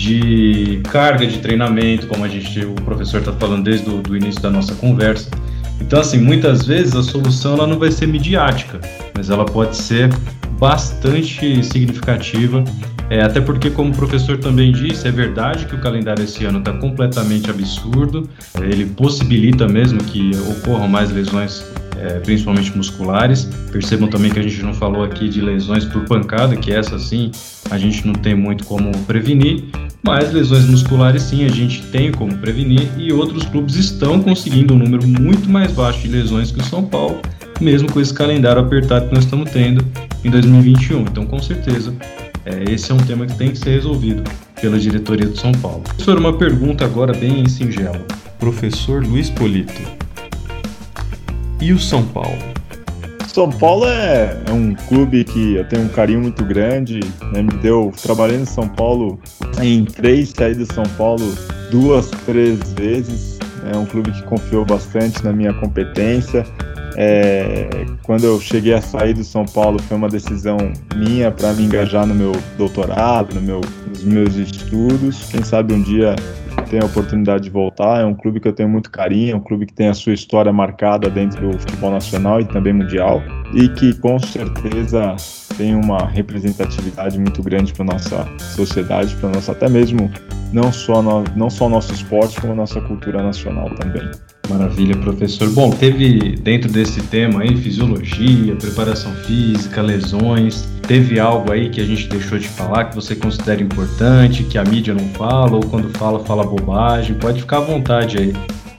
[SPEAKER 2] de carga de treinamento, como a gente, o professor está falando desde o início da nossa conversa. Então, assim, muitas vezes a solução ela não vai ser midiática, mas ela pode ser bastante significativa. É, até porque, como o professor também disse, é verdade que o calendário esse ano está completamente absurdo. Ele possibilita mesmo que ocorram mais lesões é, principalmente musculares. Percebam também que a gente não falou aqui de lesões por pancada, que essa sim a gente não tem muito como prevenir, mas lesões musculares sim a gente tem como prevenir e outros clubes estão conseguindo um número muito mais baixo de lesões que o São Paulo, mesmo com esse calendário apertado que nós estamos tendo em 2021. Então, com certeza, é, esse é um tema que tem que ser resolvido pela diretoria do São Paulo. Professor, uma pergunta agora bem singela. Professor Luiz Polito, e o São Paulo?
[SPEAKER 3] São Paulo é, é, um clube que eu tenho um carinho muito grande. Né? Me deu. Trabalhei no São Paulo em três, saí do São Paulo duas, três vezes. É um clube que confiou bastante na minha competência. É, quando eu cheguei a sair do São Paulo, foi uma decisão minha para me engajar no meu doutorado, no meu, nos meus estudos. Quem sabe um dia tem a oportunidade de voltar. É um clube que eu tenho muito carinho, é um clube que tem a sua história marcada dentro do futebol nacional e também mundial, e que com certeza tem uma representatividade muito grande para nossa sociedade, para nossa até mesmo não só no, não só nosso esporte como nossa cultura nacional também.
[SPEAKER 2] Maravilha, professor. Bom, teve dentro desse tema aí fisiologia, preparação física, lesões. Teve algo aí que a gente deixou de falar que você considera importante, que a mídia não fala ou quando fala fala bobagem? Pode ficar à vontade aí.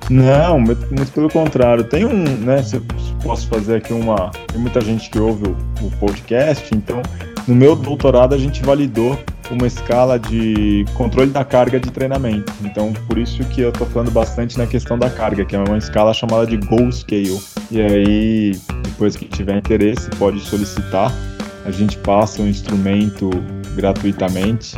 [SPEAKER 3] Não, muito pelo contrário. Tem um, né? Se posso fazer aqui uma. Tem muita gente que ouve o, o podcast, então no meu doutorado a gente validou uma escala de controle da carga de treinamento. Então, por isso que eu estou falando bastante na questão da carga, que é uma escala chamada de Goal Scale. E aí, depois que tiver interesse, pode solicitar. A gente passa o um instrumento gratuitamente,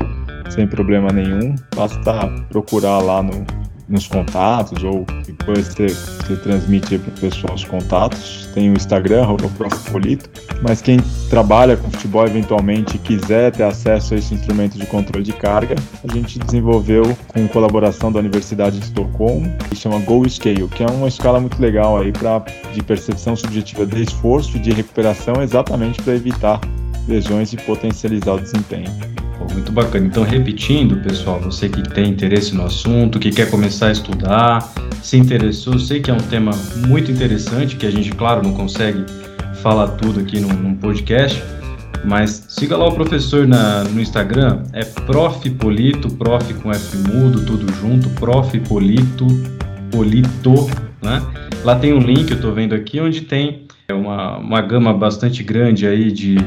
[SPEAKER 3] sem problema nenhum. Basta procurar lá no, nos contatos ou depois você, você transmite para o pessoal os contatos. Tem o Instagram, o Polito. Mas quem trabalha com futebol eventualmente quiser ter acesso a esse instrumento de controle de carga, a gente desenvolveu com colaboração da Universidade de Estocolmo, que chama Go Scale, que é uma escala muito legal aí para de percepção subjetiva de esforço e de recuperação, exatamente para evitar lesões e potencializar o desempenho.
[SPEAKER 2] Muito bacana. Então, repetindo, pessoal, você que tem interesse no assunto, que quer começar a estudar, se interessou, sei que é um tema muito interessante, que a gente, claro, não consegue falar tudo aqui num, num podcast, mas siga lá o professor na, no Instagram, é Prof Polito, Prof com F mudo, tudo junto, Prof Polito, Polito, né? Lá tem um link, eu estou vendo aqui, onde tem é uma, uma gama bastante grande aí de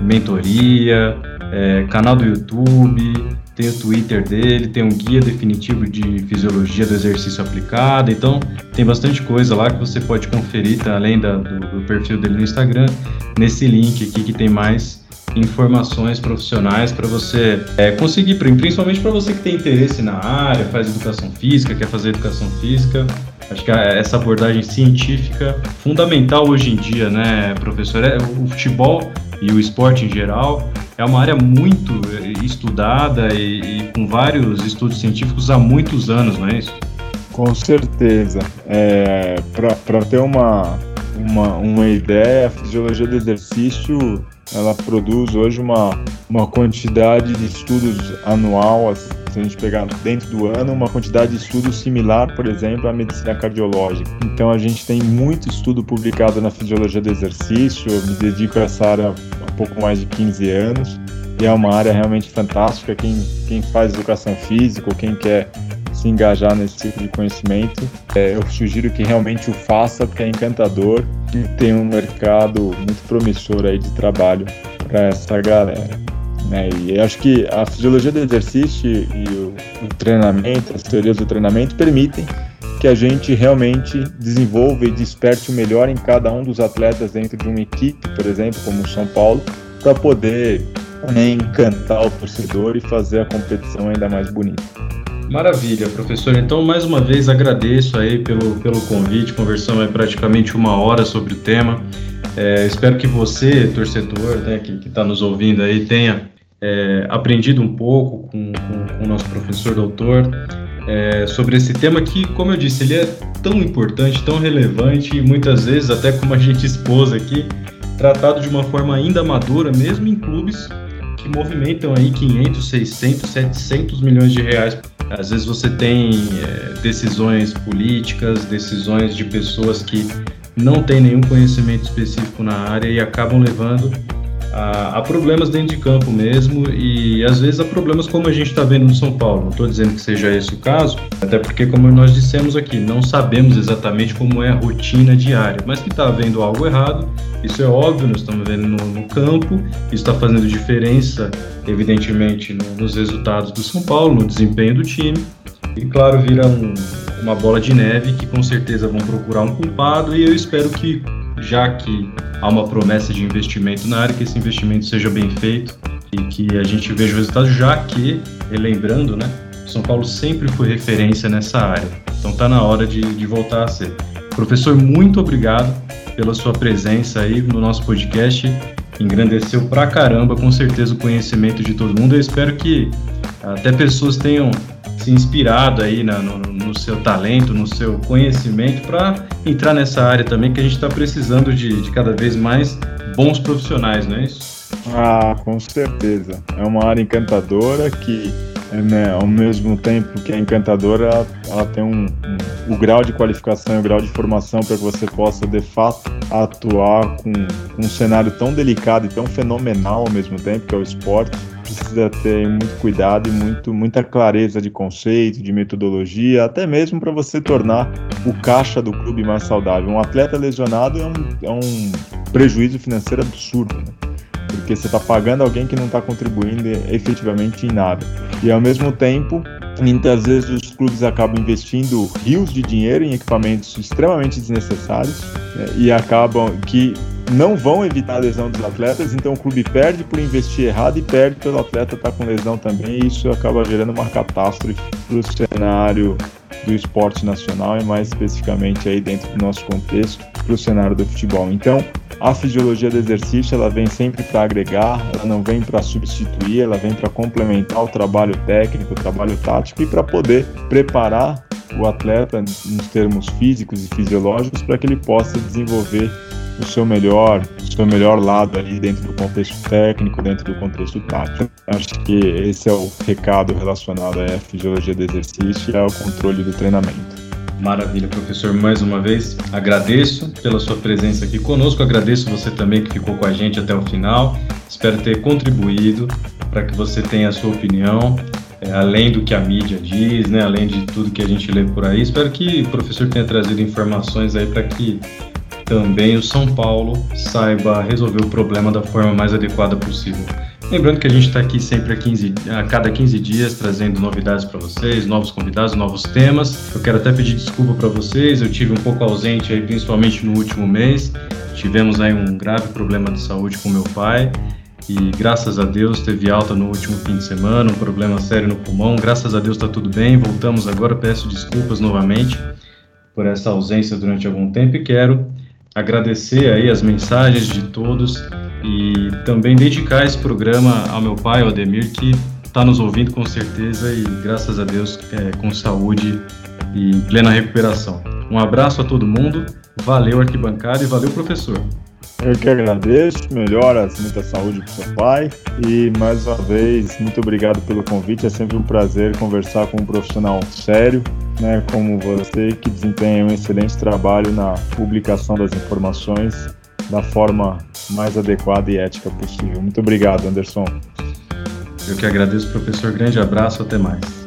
[SPEAKER 2] mentoria, é, canal do YouTube, tem o Twitter dele, tem um guia definitivo de fisiologia do exercício aplicado, então tem bastante coisa lá que você pode conferir, tá, além da, do, do, perfil dele no Instagram, nesse link aqui que tem mais informações profissionais para você é, conseguir, principalmente para você que tem interesse na área, faz educação física, quer fazer educação física. Acho que essa abordagem científica fundamental hoje em dia, né, professor? É, o futebol e o esporte em geral é uma área muito eh, estudada e, e com vários estudos científicos há muitos anos, não é isso?
[SPEAKER 3] Com certeza. É, Para ter uma, uma, uma ideia, a fisiologia do exercício ela produz hoje uma, uma quantidade de estudos anual, se a gente pegar dentro do ano, uma quantidade de estudos similar, por exemplo, à medicina cardiológica. Então a gente tem muito estudo publicado na fisiologia do exercício, eu me dedico a essa área há pouco mais de 15 anos, e é uma área realmente fantástica. Quem, quem faz educação física ou quem quer se engajar nesse tipo de conhecimento, é, eu sugiro que realmente o faça, porque é encantador e tem um mercado muito promissor aí de trabalho para essa galera. Né? E acho que a fisiologia do exercício e o, o treinamento, as teorias do treinamento permitem que a gente realmente desenvolva e desperte o melhor em cada um dos atletas dentro de uma equipe, por exemplo, como o São Paulo, para poder né, encantar o torcedor e fazer a competição ainda mais bonita.
[SPEAKER 2] Maravilha, professor. Então, mais uma vez, agradeço aí pelo, pelo convite. Conversamos praticamente uma hora sobre o tema. É, espero que você, torcedor, né, que está nos ouvindo aí, tenha é, aprendido um pouco com, com, com, o nosso professor doutor é, sobre esse tema que, como eu disse, ele é tão importante, tão relevante e muitas vezes, até como a gente expôs aqui, tratado de uma forma ainda madura, mesmo em clubes que movimentam aí 500, 600, 700 milhões de reais às vezes você tem é, decisões políticas, decisões de pessoas que não têm nenhum conhecimento específico na área e acabam levando a, problemas dentro de campo mesmo e às vezes a problemas como a gente está vendo no São Paulo. Não estou dizendo que seja esse o caso, até porque, como nós dissemos aqui, não sabemos exatamente como é a rotina diária, mas que está havendo algo errado, isso é óbvio, nós estamos vendo no, no campo, isso está fazendo diferença, evidentemente, no, nos resultados do São Paulo, no desempenho do time. E claro, vira um, uma bola de neve que com certeza vão procurar um culpado e eu espero que já que há uma promessa de investimento na área, que esse investimento seja bem feito e que a gente veja o resultado, já que, relembrando, né, São Paulo sempre foi referência nessa área. Então está na hora de, de voltar a ser. Professor, muito obrigado pela sua presença aí no nosso podcast. Engrandeceu pra caramba, com certeza, o conhecimento de todo mundo. Eu espero que até pessoas tenham se inspirado aí na, no, no, seu talento, no seu conhecimento, para entrar nessa área também que a gente está precisando de, de cada vez mais bons profissionais, não é isso?
[SPEAKER 3] Ah, com certeza. É uma área encantadora que, né, ao mesmo tempo que é encantadora, ela, ela tem um, um, o grau de qualificação e o grau de formação para que você possa, de fato, atuar com, com um cenário tão delicado e tão fenomenal ao mesmo tempo, que é o esporte precisa ter muito cuidado e muito, muita clareza de conceito, de metodologia, até mesmo para você tornar o caixa do clube mais saudável. Um atleta lesionado é um, é um prejuízo financeiro absurdo, né? porque você está pagando alguém que não está contribuindo efetivamente em nada. E ao mesmo tempo, muitas vezes os clubes acabam investindo rios de dinheiro em equipamentos extremamente desnecessários né? e acabam que não vão evitar a lesão dos atletas, então o clube perde por investir errado e perde pelo atleta estar tá com lesão também, e isso acaba gerando uma catástrofe para o cenário do esporte nacional e mais especificamente aí dentro do nosso contexto para o cenário do futebol. Então, a fisiologia do exercício ela vem sempre para agregar, ela não vem para substituir, ela vem para complementar o trabalho técnico, o trabalho tático e para poder preparar o atleta nos termos físicos e fisiológicos para que ele possa desenvolver o seu melhor, o seu melhor lado ali dentro do contexto técnico, dentro do contexto tático. Acho que esse é o recado relacionado à fisiologia do exercício e ao controle do treinamento.
[SPEAKER 2] Maravilha, professor. Mais uma vez, agradeço pela sua presença aqui conosco. Agradeço você também que ficou com a gente até o final. Espero ter contribuído para que você tenha a sua opinião, é, além do que a mídia diz, né, além de tudo que a gente lê por aí. Espero que o professor tenha trazido informações aí para que também o São Paulo saiba resolver o problema da forma mais adequada possível. Lembrando que a gente está aqui sempre a, 15, a, cada 15 dias trazendo novidades para vocês, novos convidados, novos temas. Eu quero até pedir desculpa para vocês, eu tive um pouco ausente aí, principalmente no último mês. Tivemos aí um grave problema de saúde com meu pai e graças a Deus teve alta no último fim de semana, um problema sério no pulmão. Graças a Deus está tudo bem. Voltamos agora, peço desculpas novamente por essa ausência durante algum tempo e quero agradecer aí as mensagens de todos e também dedicar esse programa ao meu pai, o Ademir, que está nos ouvindo com certeza e graças a Deus é, com saúde e plena recuperação. Um abraço a todo mundo, valeu arquibancada e valeu professor.
[SPEAKER 3] Eu que agradeço, melhoras, muita saúde para seu pai e mais uma vez muito obrigado pelo convite. É sempre um prazer conversar com um profissional sério, né, como você que desempenha um excelente trabalho na publicação das informações da forma mais adequada e ética possível. Muito obrigado, Anderson.
[SPEAKER 2] Eu que agradeço, professor. Grande abraço, até mais.